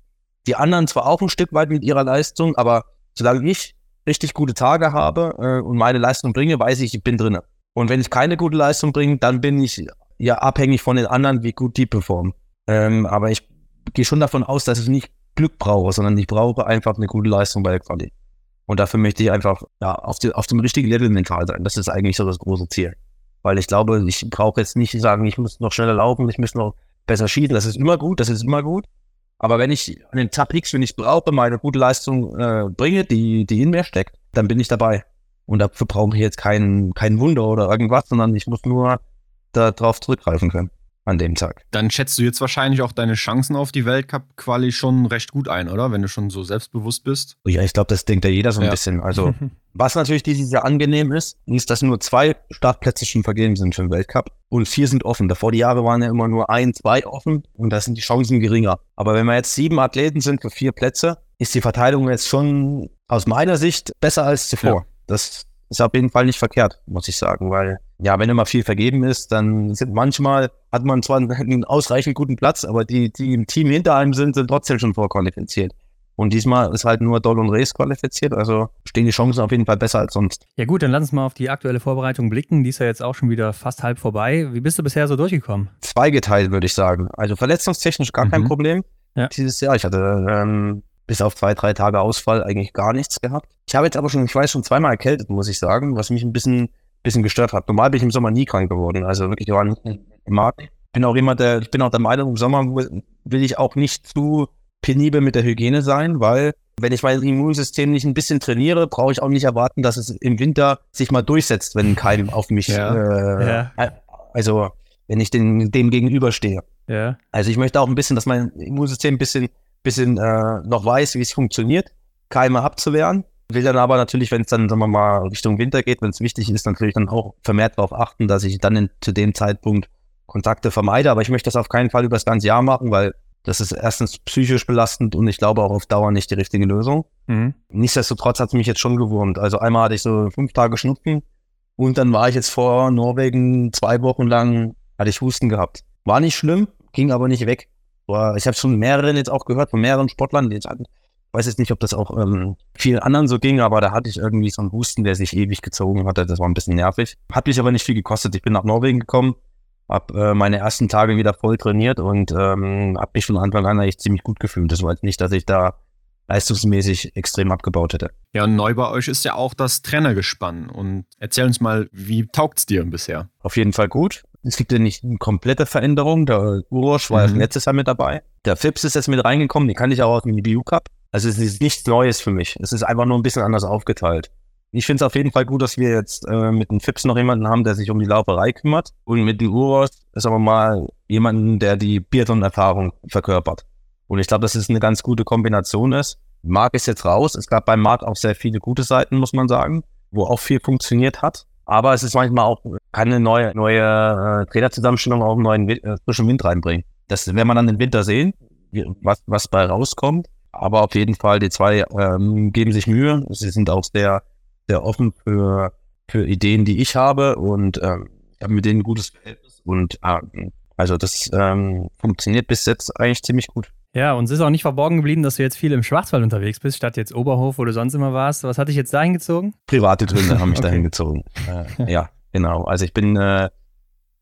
Die anderen zwar auch ein Stück weit mit ihrer Leistung, aber solange ich richtig gute Tage habe äh, und meine Leistung bringe, weiß ich, ich bin drinne. Und wenn ich keine gute Leistung bringe, dann bin ich ja abhängig von den anderen, wie gut die performen. Ähm, aber ich gehe schon davon aus, dass ich nicht Glück brauche, sondern ich brauche einfach eine gute Leistung bei der Quali. Und dafür möchte ich einfach ja, auf, die, auf dem richtigen Level mental sein. Das ist eigentlich so das große Ziel. Weil ich glaube, ich brauche jetzt nicht sagen, ich muss noch schneller laufen, ich muss noch besser schießen. Das ist immer gut, das ist immer gut. Aber wenn ich an den Tab X, wenn ich brauche, meine gute Leistung äh, bringe, die, die in mir steckt, dann bin ich dabei. Und dafür brauche ich jetzt kein, kein Wunder oder irgendwas, sondern ich muss nur darauf zurückgreifen können an dem Tag. Dann schätzt du jetzt wahrscheinlich auch deine Chancen auf die Weltcup-Quali schon recht gut ein, oder? Wenn du schon so selbstbewusst bist. Ja, ich glaube, das denkt ja jeder so ein ja. bisschen. Also, was natürlich dieses Jahr angenehm ist, ist, dass nur zwei Startplätze schon vergeben sind für den Weltcup und vier sind offen. Davor die Jahre waren ja immer nur ein, zwei offen und da sind die Chancen geringer. Aber wenn wir jetzt sieben Athleten sind für vier Plätze, ist die Verteilung jetzt schon aus meiner Sicht besser als zuvor. Ja. Das ist auf jeden Fall nicht verkehrt, muss ich sagen, weil ja, wenn immer viel vergeben ist, dann sind manchmal hat man zwar einen ausreichend guten Platz, aber die, die im Team hinter einem sind, sind trotzdem schon vorqualifiziert. Und diesmal ist halt nur Doll und Race qualifiziert, also stehen die Chancen auf jeden Fall besser als sonst. Ja gut, dann lass uns mal auf die aktuelle Vorbereitung blicken. Die ist ja jetzt auch schon wieder fast halb vorbei. Wie bist du bisher so durchgekommen? Zweigeteilt, würde ich sagen. Also verletzungstechnisch gar mhm. kein Problem ja. dieses Jahr. Ich hatte ähm, bis auf zwei, drei Tage Ausfall eigentlich gar nichts gehabt. Ich habe jetzt aber schon, ich weiß, schon zweimal erkältet, muss ich sagen, was mich ein bisschen, bisschen gestört hat. Normal bin ich im Sommer nie krank geworden. Also wirklich, war nicht mag. Bin auch immer der, ich bin auch der Meinung, im Sommer will ich auch nicht zu penibel mit der Hygiene sein, weil wenn ich mein Immunsystem nicht ein bisschen trainiere, brauche ich auch nicht erwarten, dass es im Winter sich mal durchsetzt, wenn ein Keim auf mich, ja. Äh, ja. also wenn ich den, dem gegenüberstehe. Ja. Also ich möchte auch ein bisschen, dass mein Immunsystem ein bisschen bisschen äh, noch weiß, wie es funktioniert, Keime abzuwehren. Will dann aber natürlich, wenn es dann, sagen wir mal, Richtung Winter geht, wenn es wichtig ist, natürlich dann auch vermehrt darauf achten, dass ich dann in, zu dem Zeitpunkt Kontakte vermeide. Aber ich möchte das auf keinen Fall über das ganze Jahr machen, weil das ist erstens psychisch belastend und ich glaube auch auf Dauer nicht die richtige Lösung. Mhm. Nichtsdestotrotz hat es mich jetzt schon gewurmt. Also einmal hatte ich so fünf Tage Schnupfen und dann war ich jetzt vor Norwegen zwei Wochen lang, hatte ich Husten gehabt. War nicht schlimm, ging aber nicht weg. Ich habe schon mehreren jetzt auch gehört, von mehreren Sportlern, die jetzt hatten. Ich weiß jetzt nicht, ob das auch ähm, vielen anderen so ging, aber da hatte ich irgendwie so einen Husten, der sich ewig gezogen hatte. Das war ein bisschen nervig. Hat mich aber nicht viel gekostet. Ich bin nach Norwegen gekommen, habe äh, meine ersten Tage wieder voll trainiert und ähm, habe mich von Anfang an eigentlich ziemlich gut gefühlt. Das war jetzt nicht, dass ich da leistungsmäßig extrem abgebaut hätte. Ja, und neu bei euch ist ja auch das Trainergespann. Und erzähl uns mal, wie taugt es dir bisher? Auf jeden Fall gut. Es gibt ja nicht eine komplette Veränderung. Der Urosch war mhm. letztes Jahr mit dabei. Der Fips ist jetzt mit reingekommen, den kann ich auch aus dem BU Cup. Also es ist nichts Neues für mich. Es ist einfach nur ein bisschen anders aufgeteilt. Ich finde es auf jeden Fall gut, dass wir jetzt äh, mit dem Fips noch jemanden haben, der sich um die Lauferei kümmert. Und mit dem Uros ist aber mal jemanden, der die Biathlon-Erfahrung verkörpert. Und ich glaube, dass es eine ganz gute Kombination ist. Marc ist jetzt raus. Es gab bei Marc auch sehr viele gute Seiten, muss man sagen, wo auch viel funktioniert hat. Aber es ist manchmal auch keine neue, neue äh, Trainerzusammenstellung auch einen neuen äh, frischen Wind reinbringen. Das werden wir dann im Winter sehen, was, was bei rauskommt. Aber auf jeden Fall, die zwei ähm, geben sich Mühe. Sie sind auch sehr, sehr offen für, für Ideen, die ich habe und ähm, habe mit denen ein gutes Verhältnis. Und äh, also das ähm, funktioniert bis jetzt eigentlich ziemlich gut. Ja, und es ist auch nicht verborgen geblieben, dass du jetzt viel im Schwarzwald unterwegs bist, statt jetzt Oberhof, wo du sonst immer warst. Was hat dich jetzt dahin gezogen? Private Gründe haben mich okay. dahin gezogen. Äh, ja, genau. Also ich bin äh,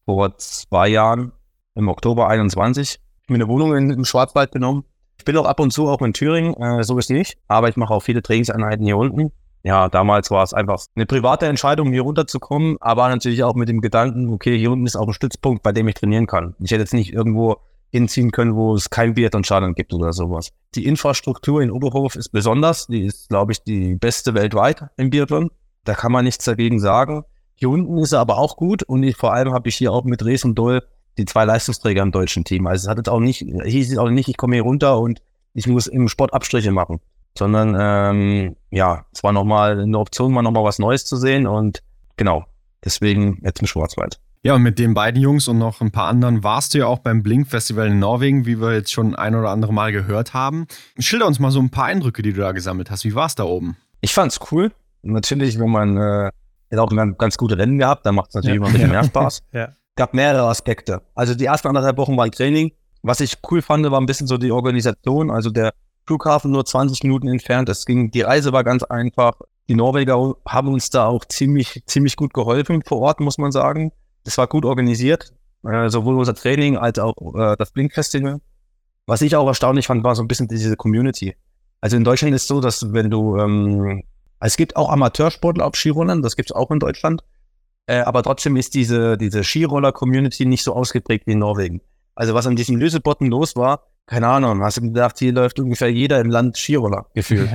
vor zwei Jahren im Oktober 21 mir eine Wohnung in, im Schwarzwald genommen. Ich bin auch ab und zu auch in Thüringen, äh, so ist nicht, aber ich mache auch viele Trainingseinheiten hier unten. Ja, damals war es einfach eine private Entscheidung, hier runterzukommen, aber natürlich auch mit dem Gedanken, okay, hier unten ist auch ein Stützpunkt, bei dem ich trainieren kann. Ich hätte jetzt nicht irgendwo hinziehen können, wo es kein Biathlon-Stadion gibt oder sowas. Die Infrastruktur in Oberhof ist besonders. Die ist, glaube ich, die beste weltweit im Biathlon. Da kann man nichts dagegen sagen. Hier unten ist er aber auch gut und ich, vor allem habe ich hier auch mit Rees und Doll die zwei Leistungsträger im deutschen Team. Also es hat jetzt auch nicht, hieß es auch nicht, ich komme hier runter und ich muss im Sport Abstriche machen, sondern ähm, ja, es war nochmal eine Option, mal nochmal was Neues zu sehen und genau, deswegen jetzt im Schwarzwald. Ja, und mit den beiden Jungs und noch ein paar anderen warst du ja auch beim Blink Festival in Norwegen, wie wir jetzt schon ein oder andere Mal gehört haben. Schilder uns mal so ein paar Eindrücke, die du da gesammelt hast. Wie war es da oben? Ich fand's cool. Natürlich, wenn man äh, auch ein ganz gute Rennen gehabt, dann macht es natürlich ja. immer ein bisschen mehr Spaß. ja. Gab mehrere Aspekte. Also die ersten anderthalb Wochen waren Training. Was ich cool fand, war ein bisschen so die Organisation. Also der Flughafen nur 20 Minuten entfernt. Es ging, die Reise war ganz einfach. Die Norweger haben uns da auch ziemlich, ziemlich gut geholfen vor Ort, muss man sagen. Das war gut organisiert, äh, sowohl unser Training als auch äh, das Blink-Festival. Was ich auch erstaunlich fand, war so ein bisschen diese Community. Also in Deutschland ist es so, dass wenn du, ähm, es gibt auch Amateursportler auf Skirollern, das gibt es auch in Deutschland, äh, aber trotzdem ist diese, diese Skiroller-Community nicht so ausgeprägt wie in Norwegen. Also was an diesen Lösebotten los war, keine Ahnung, hast du gedacht, hier läuft ungefähr jeder im Land Skiroller gefühlt.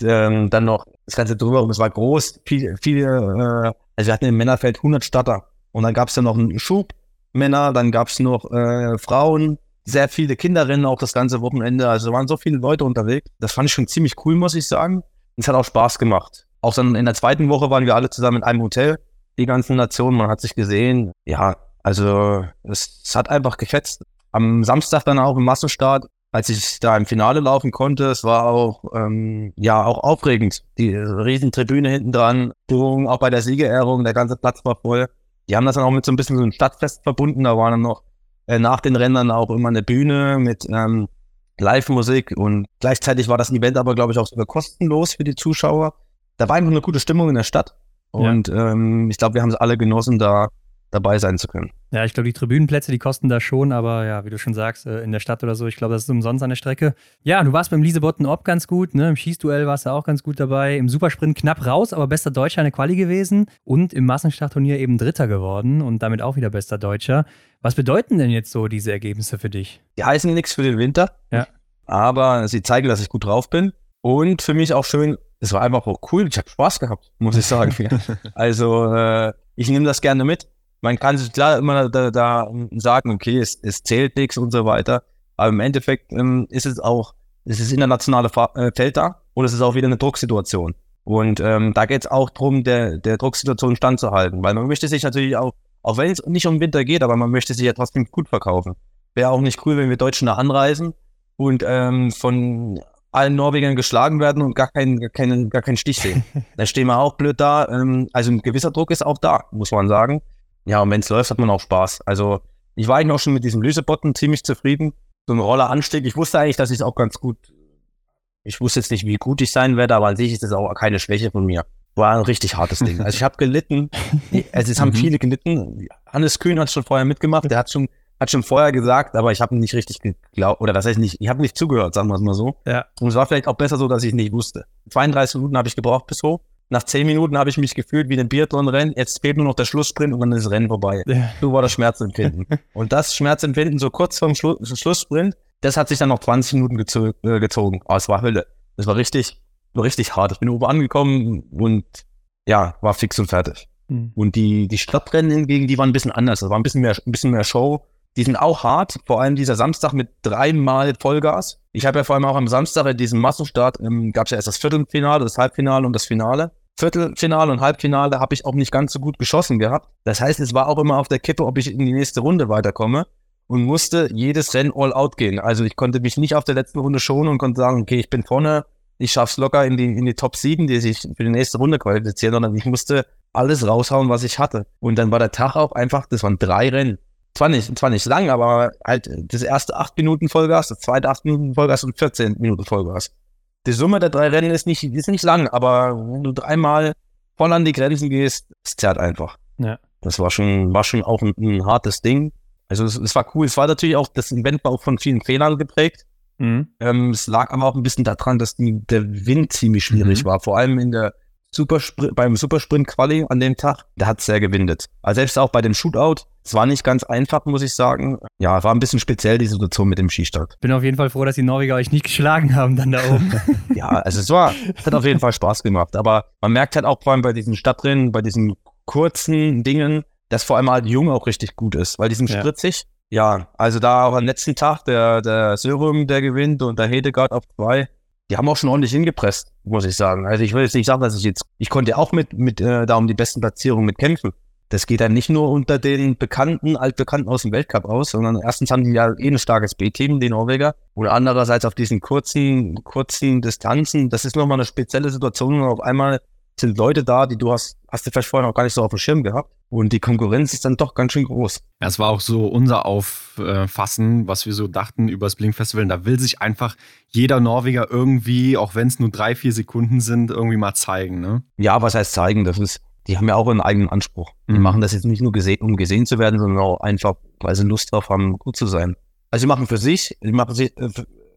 Ja, ähm, dann noch das Ganze drüber, und es war groß, viele, viele äh, also wir hatten im Männerfeld 100 Starter. Und dann gab es ja noch einen Schub Männer, dann gab es noch äh, Frauen, sehr viele Kinderinnen auch das ganze Wochenende. Also waren so viele Leute unterwegs. Das fand ich schon ziemlich cool, muss ich sagen. Und es hat auch Spaß gemacht. Auch dann in der zweiten Woche waren wir alle zusammen in einem Hotel, die ganzen Nationen. Man hat sich gesehen. Ja, also es, es hat einfach gefetzt. Am Samstag dann auch im Massenstart, als ich da im Finale laufen konnte, es war auch ähm, ja auch aufregend. Die Riesentribüne hinten dran, auch bei der Siegerehrung, der ganze Platz war voll. Die haben das dann auch mit so ein bisschen so einem Stadtfest verbunden. Da war dann noch äh, nach den Rändern auch immer eine Bühne mit ähm, Live-Musik und gleichzeitig war das Event aber, glaube ich, auch sogar kostenlos für die Zuschauer. Da war einfach eine gute Stimmung in der Stadt und ja. ähm, ich glaube, wir haben es alle genossen, da dabei sein zu können. Ja, ich glaube, die Tribünenplätze, die kosten da schon, aber ja, wie du schon sagst, äh, in der Stadt oder so, ich glaube, das ist umsonst an der Strecke. Ja, du warst beim Liesebotten Ob ganz gut, ne? im Schießduell warst du auch ganz gut dabei, im Supersprint knapp raus, aber bester Deutscher in der Quali gewesen und im Massenstartturnier eben Dritter geworden und damit auch wieder bester Deutscher. Was bedeuten denn jetzt so diese Ergebnisse für dich? Die heißen nichts für den Winter, ja. aber sie zeigen, dass ich gut drauf bin und für mich auch schön, es war einfach auch cool, ich habe Spaß gehabt, muss ich sagen. also äh, ich nehme das gerne mit man kann sich klar immer da, da sagen, okay, es, es, zählt nichts und so weiter. Aber im Endeffekt ähm, ist es auch, es ist internationale äh, Feld da und es ist auch wieder eine Drucksituation. Und ähm, da geht es auch darum, der, der Drucksituation standzuhalten, weil man möchte sich natürlich auch, auch wenn es nicht um Winter geht, aber man möchte sich ja trotzdem gut verkaufen. Wäre auch nicht cool, wenn wir Deutschen da anreisen und ähm, von allen Norwegern geschlagen werden und gar keinen, gar keinen, gar keinen Stich sehen. da stehen wir auch blöd da. Ähm, also ein gewisser Druck ist auch da, muss man sagen. Ja, und wenn es läuft, hat man auch Spaß. Also ich war eigentlich auch schon mit diesem Lösebotten ziemlich zufrieden. So ein Rolleranstieg. Ich wusste eigentlich, dass ich es auch ganz gut. Ich wusste jetzt nicht, wie gut ich sein werde, aber an sich ist das auch keine Schwäche von mir. War ein richtig hartes Ding. Also ich habe gelitten. Also es haben mhm. viele gelitten. Hannes Kühn hat schon vorher mitgemacht. Der hat schon hat schon vorher gesagt, aber ich habe nicht richtig geglaubt, oder das heißt nicht, ich habe nicht zugehört, sagen wir es mal so. Ja. Und es war vielleicht auch besser so, dass ich es nicht wusste. 32 Minuten habe ich gebraucht bis hoch. Nach 10 Minuten habe ich mich gefühlt wie ein Biathlon-Rennen. Jetzt fehlt nur noch der Schlusssprint und dann ist das Rennen vorbei. Ja. So war das Schmerzempfinden. und das Schmerzempfinden so kurz vorm Schlu Schlusssprint, das hat sich dann noch 20 Minuten gezo äh, gezogen. Aber es war Hölle. Das war richtig, war richtig hart. Ich bin oben angekommen und ja, war fix und fertig. Mhm. Und die, die Stadtrennen hingegen, die waren ein bisschen anders. Das war ein bisschen mehr, ein bisschen mehr Show. Die sind auch hart, vor allem dieser Samstag mit dreimal Vollgas. Ich habe ja vor allem auch am Samstag in diesem Massenstart, ähm, gab es ja erst das Viertelfinale, das Halbfinale und das Finale. Viertelfinale und Halbfinale habe ich auch nicht ganz so gut geschossen gehabt. Das heißt, es war auch immer auf der Kippe, ob ich in die nächste Runde weiterkomme und musste jedes Rennen all out gehen. Also ich konnte mich nicht auf der letzten Runde schonen und konnte sagen, okay, ich bin vorne, ich schaff's locker in die, in die Top 7, die sich für die nächste Runde qualifizieren, sondern ich musste alles raushauen, was ich hatte. Und dann war der Tag auch einfach, das waren drei Rennen. Zwar nicht, zwar nicht lang, aber halt das erste acht Minuten Vollgas, das zweite acht Minuten Vollgas und 14 Minuten Vollgas. Die Summe der drei Rennen ist nicht, ist nicht lang, aber wenn du dreimal voll an die Grenzen gehst, es zerrt einfach. Ja. Das war schon, war schon auch ein, ein hartes Ding. Also es, es war cool. Es war natürlich auch, das Event war auch von vielen Fehlern geprägt. Mhm. Ähm, es lag aber auch ein bisschen daran, dass die, der Wind ziemlich schwierig Mhm. war. Vor allem in der Supersprint, beim Supersprint-Quali an dem Tag, da hat es sehr gewindet. Also selbst auch bei dem Shootout, es war nicht ganz einfach, muss ich sagen. Ja, war ein bisschen speziell, die Situation mit dem Skistart. Bin auf jeden Fall froh, dass die Norweger euch nicht geschlagen haben dann da oben. Ja, also es war, es hat auf jeden Fall Spaß gemacht. Aber man merkt halt auch vor allem bei diesen Stadtrennen, bei diesen kurzen Dingen, dass vor allem halt Jung auch richtig gut ist, weil die sind Ja. spritzig. Ja, also da auch am letzten Tag der, der Sörum, der gewinnt und der Hedegaard auf zwei, die haben auch schon ordentlich hingepresst, muss ich sagen. Also ich will jetzt nicht sagen, dass ich jetzt, ich konnte auch mit, mit äh, da um die besten Platzierungen mitkämpfen. Das geht dann nicht nur unter den Bekannten, Altbekannten aus dem Weltcup aus, sondern erstens haben die ja eh ein starkes B-Team, die Norweger. Und andererseits auf diesen kurzen, kurzen Distanzen, das ist nochmal eine spezielle Situation. Und auf einmal sind Leute da, die du hast, hast du vielleicht vorher noch gar nicht so auf dem Schirm gehabt. Und die Konkurrenz ist dann doch ganz schön groß. Ja, es war auch so unser Auffassen, was wir so dachten über das Blink Festival. Da will sich einfach jeder Norweger irgendwie, auch wenn es nur drei, vier Sekunden sind, irgendwie mal zeigen. Ne? Ja, was heißt zeigen? Das ist, die haben ja auch einen eigenen Anspruch. Die Mhm. machen das jetzt nicht nur gesehen, um gesehen zu werden, sondern auch einfach, weil sie Lust drauf haben, gut zu sein. Also sie machen für sich, sie machen, sie, äh,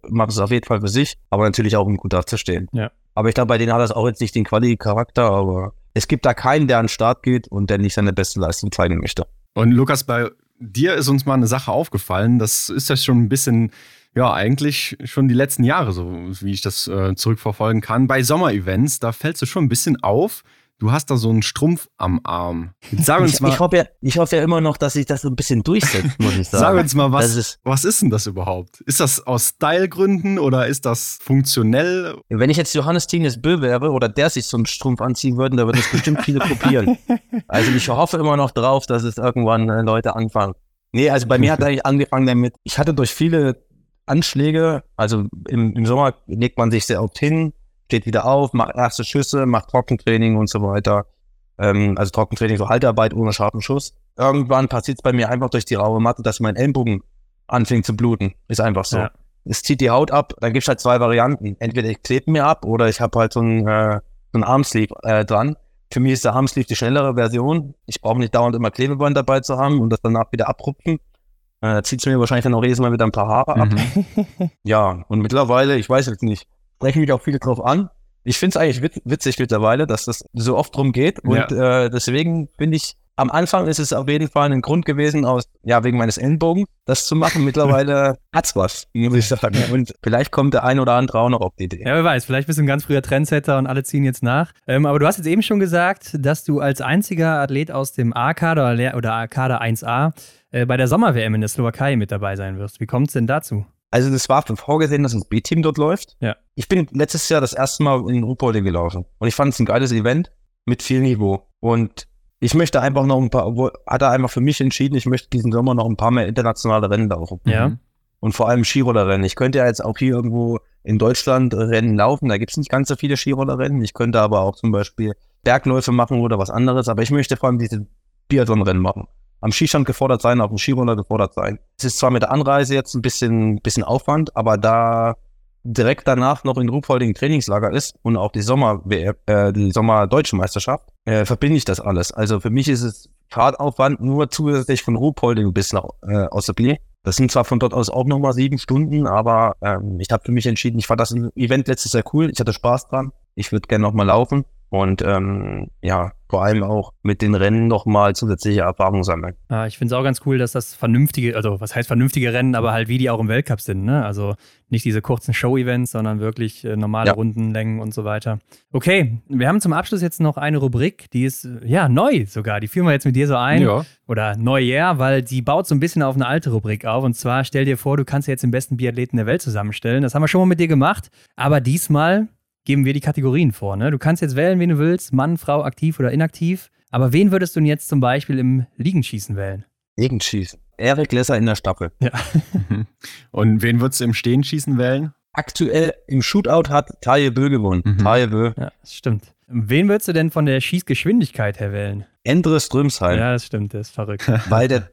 machen es auf jeden Fall für sich, aber natürlich auch, um gut dazustehen. Ja. Aber ich glaube, bei denen hat das auch jetzt nicht den Quali-Charakter, aber es gibt da keinen, der an den Start geht und der nicht seine beste Leistung zeigen möchte. Und Lukas, bei dir ist uns mal eine Sache aufgefallen. Das ist ja schon ein bisschen, ja, eigentlich schon die letzten Jahre so, wie ich das äh, zurückverfolgen kann. Bei Sommerevents, da fällst du schon ein bisschen auf. Du hast da so einen Strumpf am Arm. Jetzt sag uns Ich, mal, ich hoffe ja, ich hoffe ja immer noch, dass sich das so ein bisschen durchsetzt, muss ich sagen. sag uns mal, was, ist, was ist denn das überhaupt? Ist das aus Stylegründen oder ist das funktionell? Wenn ich jetzt Johannes Tinius Bö wäre oder der sich so einen Strumpf anziehen würde, da würden es bestimmt viele kopieren. Also ich hoffe immer noch drauf, dass es irgendwann äh, Leute anfangen. Nee, also bei mir hat eigentlich angefangen damit, ich hatte durch viele Anschläge, also im, im Sommer legt man sich sehr oft hin, steht wieder auf, macht erste Schüsse, macht Trockentraining und so weiter. Ähm, also Trockentraining, so Haltarbeit ohne scharfen Schuss. Irgendwann passiert es bei mir einfach durch die raue Matte, dass mein Ellenbogen anfängt zu bluten. Ist einfach so. Ja. Es zieht die Haut ab, dann gibt's halt zwei Varianten. Entweder ich klebe mir ab oder ich habe halt so einen, äh, so einen Armsleeve äh, dran. Für mich ist der Armsleeve die schnellere Version. Ich brauche nicht dauernd immer Klebeband dabei zu haben und das danach wieder abrupfen. Äh, zieht mir wahrscheinlich dann auch jedes Mal wieder ein paar Haare ab. Mhm. Ja, und mittlerweile, ich weiß jetzt nicht, sprechen mich auch viele drauf an. Ich finde es eigentlich witz, witzig mittlerweile, dass das so oft drum geht. Und äh, deswegen finde ich, am Anfang ist es auf jeden Fall ein Grund gewesen, aus, ja, wegen meines Ellenbogen, das zu machen. Mittlerweile hat's was, muss ich sagen. Und vielleicht kommt der ein oder andere auch noch auf die Idee. Ja, wer weiß, vielleicht bist du ein ganz früher Trendsetter und alle ziehen jetzt nach. Ähm, aber du hast jetzt eben schon gesagt, dass du als einziger Athlet aus dem A-Kader oder- oder A-Kader 1A äh, bei der Sommer-WM in der Slowakei mit dabei sein wirst. Wie kommt es denn dazu? Also das war vorgesehen, dass ein B-Team dort läuft. Ja. Ich bin letztes Jahr das erste Mal in Ruhpolding gelaufen. Und ich fand es ein geiles Event mit viel Niveau. Und ich möchte einfach noch ein paar, hat er einfach für mich entschieden, ich möchte diesen Sommer noch ein paar mehr internationale Rennen laufen. Ja. Mhm. Und vor allem Skirollerrennen. Ich könnte ja jetzt auch hier irgendwo in Deutschland Rennen laufen. Da gibt es nicht ganz so viele Skirollerrennen. Ich könnte aber auch zum Beispiel Bergläufe machen oder was anderes. Aber ich möchte vor allem diese Biathlon-Rennen machen. Am Skistand gefordert sein, auf dem Skiroller gefordert sein. Es ist zwar mit der Anreise jetzt ein bisschen, bisschen Aufwand, aber da direkt danach noch in Ruhpolding Trainingslager ist und auch die Sommer, äh, die Sommer-Deutsche Meisterschaft, äh, verbinde ich das alles. Also für mich ist es Fahrtaufwand nur zusätzlich von Ruhpolding bis nach äh, Osseblier. Das sind zwar von dort aus auch nochmal sieben Stunden, aber ähm, ich habe für mich entschieden, ich fand das Event letztes Jahr cool, ich hatte Spaß dran, ich würde gerne nochmal laufen und ähm, ja, vor allem auch mit den Rennen nochmal zusätzliche Erfahrungen sammeln. Ja, ich finde es auch ganz cool, dass das vernünftige, also was heißt vernünftige Rennen, aber halt wie die auch im Weltcup sind. Ne? Also nicht diese kurzen Show-Events, sondern wirklich äh, normale ja. Rundenlängen und so weiter. Okay, wir haben zum Abschluss jetzt noch eine Rubrik, die ist ja neu sogar. Die führen wir jetzt mit dir so ein. Ja. Oder Neujahr, weil die baut so ein bisschen auf eine alte Rubrik auf. Und zwar stell dir vor, du kannst jetzt den besten Biathleten der Welt zusammenstellen. Das haben wir schon mal mit dir gemacht. Aber diesmal geben wir die Kategorien vor. Ne? Du kannst jetzt wählen, wen du willst, Mann, Frau, aktiv oder inaktiv. Aber wen würdest du denn jetzt zum Beispiel im Liegenschießen wählen? Liegenschießen. Erik Lesser in der Staffel. Ja. Und wen würdest du im Stehenschießen wählen? Aktuell im Shootout hat Taje Bö gewonnen. Mhm. Taje Bö. Ja, das stimmt. Wen würdest du denn von der Schießgeschwindigkeit her wählen? Endre Strömsheim. Ja, das stimmt, das ist verrückt. Weil der,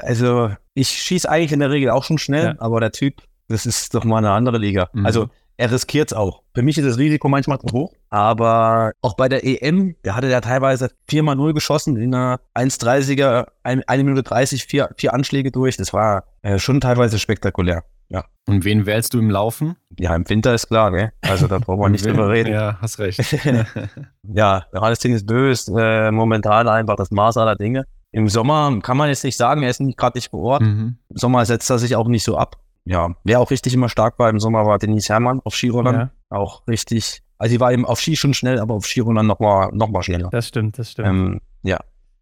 also ich schieße eigentlich in der Regel auch schon schnell, ja. aber der Typ, das ist doch mal eine andere Liga. Mhm. Also er riskiert es auch. Für mich ist das Risiko manchmal zu hoch, aber auch bei der EM, der hatte ja teilweise 4x0 geschossen in einer 1,30er, 1 Minute 30, vier, vier Anschläge durch. Das war äh, schon teilweise spektakulär. Ja. Und wen wählst du im Laufen? Ja, im Winter ist klar, ne? Also da brauchen wir nicht drüber reden. Ja, hast recht. ja, Johannes Ding ist böse, äh, momentan einfach das Maß aller Dinge. Im Sommer kann man jetzt nicht sagen, er ist nicht gerade nicht vor Ort. Mhm. Im Sommer setzt er sich auch nicht so ab ja, wer auch richtig immer stark war im Sommer, war Denise Herrmann auf Skirollern. Ja. Auch richtig. Also sie war eben auf Ski schon schnell, aber auf Skirollern nochmal noch mal schneller. Das stimmt, das stimmt. Ähm, ja.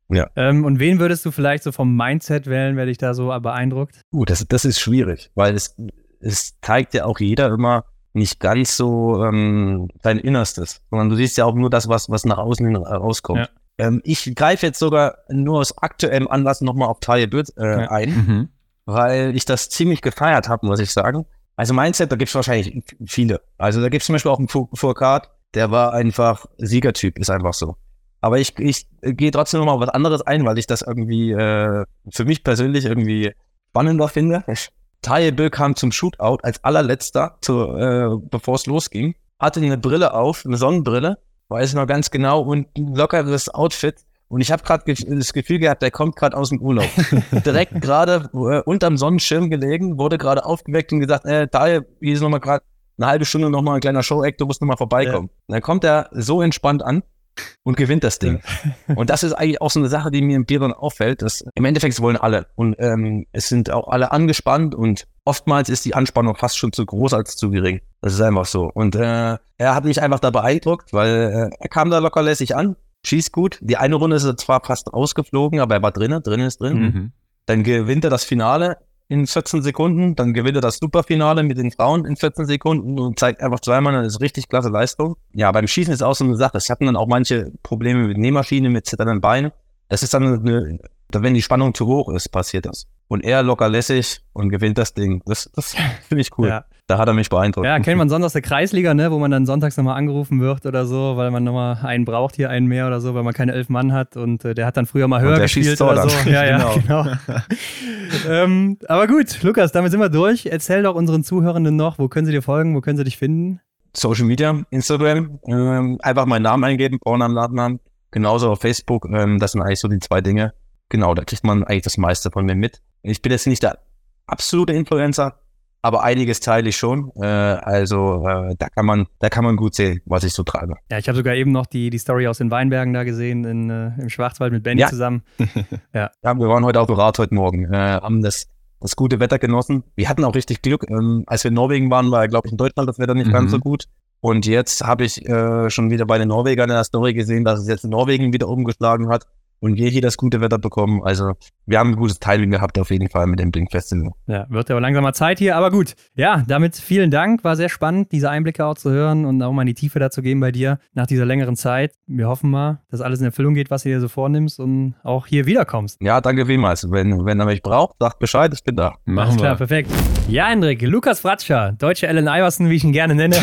Ja. Ähm, und wen würdest du vielleicht so vom Mindset wählen, wer dich da so beeindruckt? Uh, das, das ist schwierig, weil es, es zeigt ja auch jeder immer nicht ganz so ähm, dein Innerstes, sondern du siehst ja auch nur das, was, was nach außen hin rauskommt. Ja. Ähm, ich greife jetzt sogar nur aus aktuellem Anlass nochmal auf Taye Böth äh, ja. ein. Mhm weil ich das ziemlich gefeiert habe, muss ich sagen. Also Mindset, da gibt es wahrscheinlich viele. Also da gibt es zum Beispiel auch einen Foucault, der war einfach Siegertyp, ist einfach so. Aber ich, ich gehe trotzdem nochmal was anderes ein, weil ich das irgendwie äh, für mich persönlich irgendwie spannender finde. Taye Bill kam zum Shootout als allerletzter, äh, bevor es losging, hatte eine Brille auf, eine Sonnenbrille, weiß noch ganz genau, und ein lockeres Outfit. Und ich habe gerade das Gefühl gehabt, der kommt gerade aus dem Urlaub. Direkt gerade äh, unterm Sonnenschirm gelegen, wurde gerade aufgeweckt und gesagt, äh, da hier ist nochmal gerade eine halbe Stunde nochmal ein kleiner Show-Act, du musst nochmal vorbeikommen. Ja. Dann kommt er so entspannt an und gewinnt das Ding. Ja. Und das ist eigentlich auch so eine Sache, die mir im Bier dann auffällt, dass im Endeffekt wollen alle. Und ähm, es sind auch alle angespannt und oftmals ist die Anspannung fast schon zu groß als zu gering. Das ist einfach so. Und äh, er hat mich einfach da beeindruckt, weil äh, er kam da lockerlässig an, schießt gut. Die eine Runde ist er zwar fast rausgeflogen, aber er war drinnen, drin ist drin. Mhm. Dann gewinnt er das Finale in 14 Sekunden, dann gewinnt er das Superfinale mit den Frauen in 14 Sekunden und zeigt einfach zweimal eine richtig klasse Leistung. Ja, beim Schießen ist auch so eine Sache. Es hatten dann auch manche Probleme mit Nähmaschine, mit zitternden Beinen. Das ist dann eine, wenn die Spannung zu hoch ist, passiert das. Und er locker lässig und gewinnt das Ding. Das, das finde ich cool. Ja. Da hat er mich beeindruckt. Ja, kennt man sonst aus der Kreisliga, ne, wo man dann sonntags nochmal angerufen wird oder so, weil man nochmal einen braucht, hier einen mehr oder so, weil man keine elf Mann hat und äh, der hat dann früher mal höher gespielt oder so. Ja, ja, genau. genau. ähm, aber gut, Lukas, damit sind wir durch. Erzähl doch unseren Zuhörenden noch, wo können sie dir folgen, wo können sie dich finden? Social Media, Instagram, ähm, einfach meinen Namen eingeben, Vornamen, Nachnamen, genauso auf Facebook. Ähm, das sind eigentlich so die zwei Dinge. Genau, da kriegt man eigentlich das meiste von mir mit. Ich bin jetzt nicht der absolute Influencer, aber einiges teile ich schon. Äh, also äh, da kann man, da kann man gut sehen, was ich so treibe. Ja, ich habe sogar eben noch die, die Story aus den Weinbergen da gesehen, in, äh, im Schwarzwald mit Benny ja. zusammen. ja. ja, wir waren heute auf dem Rad heute Morgen, äh, haben das, das gute Wetter genossen. Wir hatten auch richtig Glück. Ähm, als wir in Norwegen waren, war, glaube ich, in Deutschland das Wetter nicht mhm. ganz so gut. Und jetzt habe ich äh, schon wieder bei den Norwegern in der Story gesehen, dass es jetzt in Norwegen wieder umgeschlagen hat und wir hier das gute Wetter bekommen. Also wir haben ein gutes Timing gehabt auf jeden Fall mit dem Blink Festival. Ja, wird aber langsam mal Zeit hier, aber gut. Ja, damit vielen Dank. War sehr spannend, diese Einblicke auch zu hören und auch mal in die Tiefe dazu geben bei dir nach dieser längeren Zeit. Wir hoffen mal, dass alles in Erfüllung geht, was du dir so vornimmst und auch hier wiederkommst. Ja, danke vielmals. Wenn, wenn er mich braucht, sagt Bescheid, ich bin da. Machen Alles klar, wir. perfekt. Ja, Hendrik, Lukas Fratscher, deutsche Allen Iverson, wie ich ihn gerne nenne.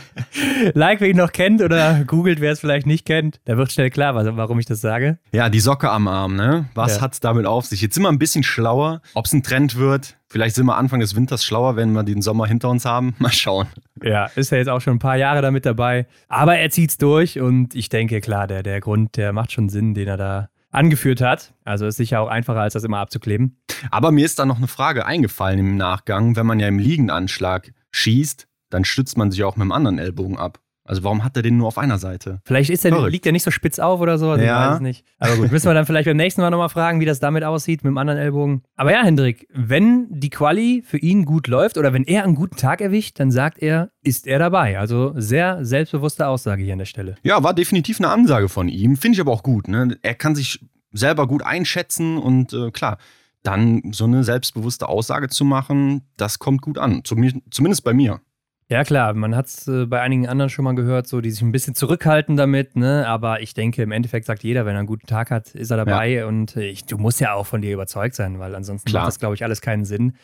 like, wer ihn noch kennt oder googelt, wer es vielleicht nicht kennt. Da wird schnell klar, warum ich das sage. Ja, die Socke am Arm, ne? Was ja. es damit auf sich? Jetzt sind wir ein bisschen schlauer. Ob es ein Trend wird, vielleicht sind wir Anfang des Winters schlauer, wenn wir den Sommer hinter uns haben. Mal schauen. Ja, ist ja jetzt auch schon ein paar Jahre damit dabei. Aber er zieht's durch und ich denke, klar, der, der Grund, der macht schon Sinn, den er da angeführt hat. Also ist sicher auch einfacher, als das immer abzukleben. Aber mir ist da noch eine Frage eingefallen im Nachgang. Wenn man ja im Liegenanschlag schießt, dann stützt man sich auch mit dem anderen Ellbogen ab. Also warum hat er den nur auf einer Seite? Vielleicht ist der, liegt er nicht so spitz auf oder so, also ja. ich weiß es nicht. Aber gut, müssen wir dann vielleicht beim nächsten Mal nochmal fragen, wie das damit aussieht mit dem anderen Ellbogen. Aber ja, Hendrik, wenn die Quali für ihn gut läuft oder wenn er einen guten Tag erwischt, dann sagt er, ist er dabei. Also sehr selbstbewusste Aussage hier an der Stelle. Ja, war definitiv eine Ansage von ihm. Finde ich aber auch gut. Ne? Er kann sich selber gut einschätzen und äh, klar, dann so eine selbstbewusste Aussage zu machen, das kommt gut an. Zumindest bei mir. Ja, klar, man hat es äh, bei einigen anderen schon mal gehört, so die sich ein bisschen zurückhalten damit, ne? Aber ich denke, im Endeffekt sagt jeder, wenn er einen guten Tag hat, ist er dabei ja. und ich, du musst ja auch von dir überzeugt sein, weil ansonsten klar. macht das, glaube ich, alles keinen Sinn.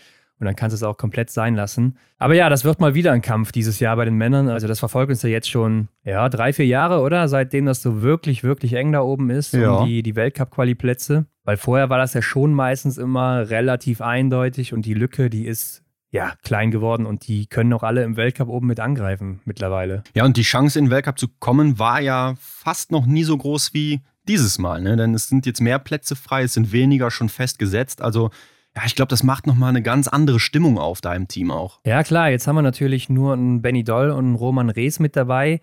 Und dann kannst du es auch komplett sein lassen. Aber ja, das wird mal wieder ein Kampf dieses Jahr bei den Männern. Also das verfolgt uns ja jetzt schon, ja, drei, vier Jahre, oder? Seitdem das so wirklich, wirklich eng da oben ist, ja. um die, die Weltcup-Quali-Plätze. Weil vorher war das ja schon meistens immer relativ eindeutig und die Lücke, die ist ja, klein geworden und die können auch alle im Weltcup oben mit angreifen mittlerweile. Ja, und die Chance in den Weltcup zu kommen war ja fast noch nie so groß wie dieses Mal, ne? denn es sind jetzt mehr Plätze frei, es sind weniger schon festgesetzt. Also ja, ich glaube, das macht nochmal eine ganz andere Stimmung auf deinem Team auch. Ja, klar, jetzt haben wir natürlich nur einen Benny Doll und einen Roman Rees mit dabei.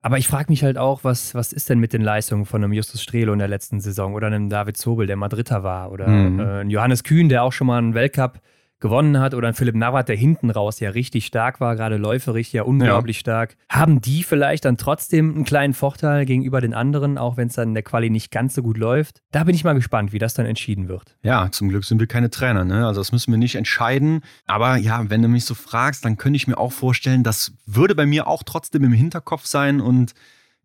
Aber ich frage mich halt auch, was, was ist denn mit den Leistungen von einem Justus Strelo in der letzten Saison oder einem David Zobel, der mal Dritter war, oder mhm. äh, ein Johannes Kühn, der auch schon mal einen Weltcup gewonnen hat oder ein Philipp Navrat, der hinten raus ja richtig stark war, gerade läuferig ja unglaublich ja. stark. Haben die vielleicht dann trotzdem einen kleinen Vorteil gegenüber den anderen, auch wenn es dann in der Quali nicht ganz so gut läuft? Da bin ich mal gespannt, wie das dann entschieden wird. Ja, zum Glück sind wir keine Trainer, ne? Also das müssen wir nicht entscheiden. Aber ja, wenn du mich so fragst, dann könnte ich mir auch vorstellen, das würde bei mir auch trotzdem im Hinterkopf sein und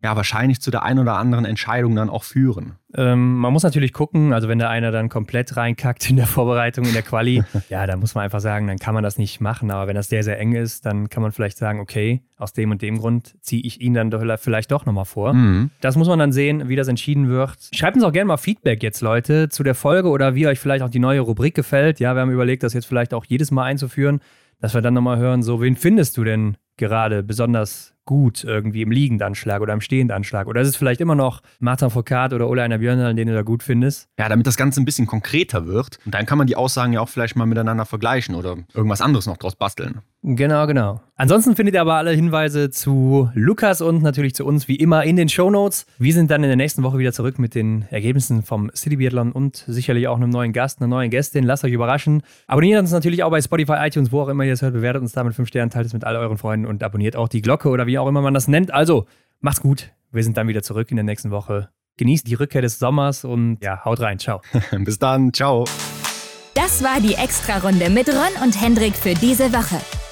ja, wahrscheinlich zu der einen oder anderen Entscheidung dann auch führen. Ähm, man muss natürlich gucken, also wenn der einer dann komplett reinkackt in der Vorbereitung, in der Quali, ja, dann muss man einfach sagen, dann kann man das nicht machen. Aber wenn das sehr, sehr eng ist, dann kann man vielleicht sagen, okay, aus dem und dem Grund ziehe ich ihn dann vielleicht doch nochmal vor. Mhm. Das muss man dann sehen, wie das entschieden wird. Schreibt uns auch gerne mal Feedback jetzt, Leute, zu der Folge oder wie euch vielleicht auch die neue Rubrik gefällt. Ja, wir haben überlegt, das jetzt vielleicht auch jedes Mal einzuführen, dass wir dann nochmal hören, so, wen findest du denn gerade besonders gut irgendwie im Liegendanschlag oder im Stehendanschlag? Oder ist es vielleicht immer noch Martin Foucault oder Ole Einer Björnal, den du da gut findest? Ja, damit das Ganze ein bisschen konkreter wird. Und dann kann man die Aussagen ja auch vielleicht mal miteinander vergleichen oder irgendwas anderes noch draus basteln. Genau, genau. Ansonsten findet ihr aber alle Hinweise zu Lukas und natürlich zu uns wie immer in den Show Notes. Wir sind dann in der nächsten Woche wieder zurück mit den Ergebnissen vom City Biathlon und sicherlich auch einem neuen Gast, einer neuen Gästin. Lasst euch überraschen. Abonniert uns natürlich auch bei Spotify, iTunes, wo auch immer ihr es hört. Bewertet uns da mit 5 Sternen, teilt es mit all euren Freunden und abonniert auch die Glocke oder wie auch immer man das nennt. Also, macht's gut. Wir sind dann wieder zurück in der nächsten Woche. Genießt die Rückkehr des Sommers und ja, haut rein. Ciao. Bis dann. Ciao. Das war die Extra-Runde mit Ron und Hendrik für diese Woche.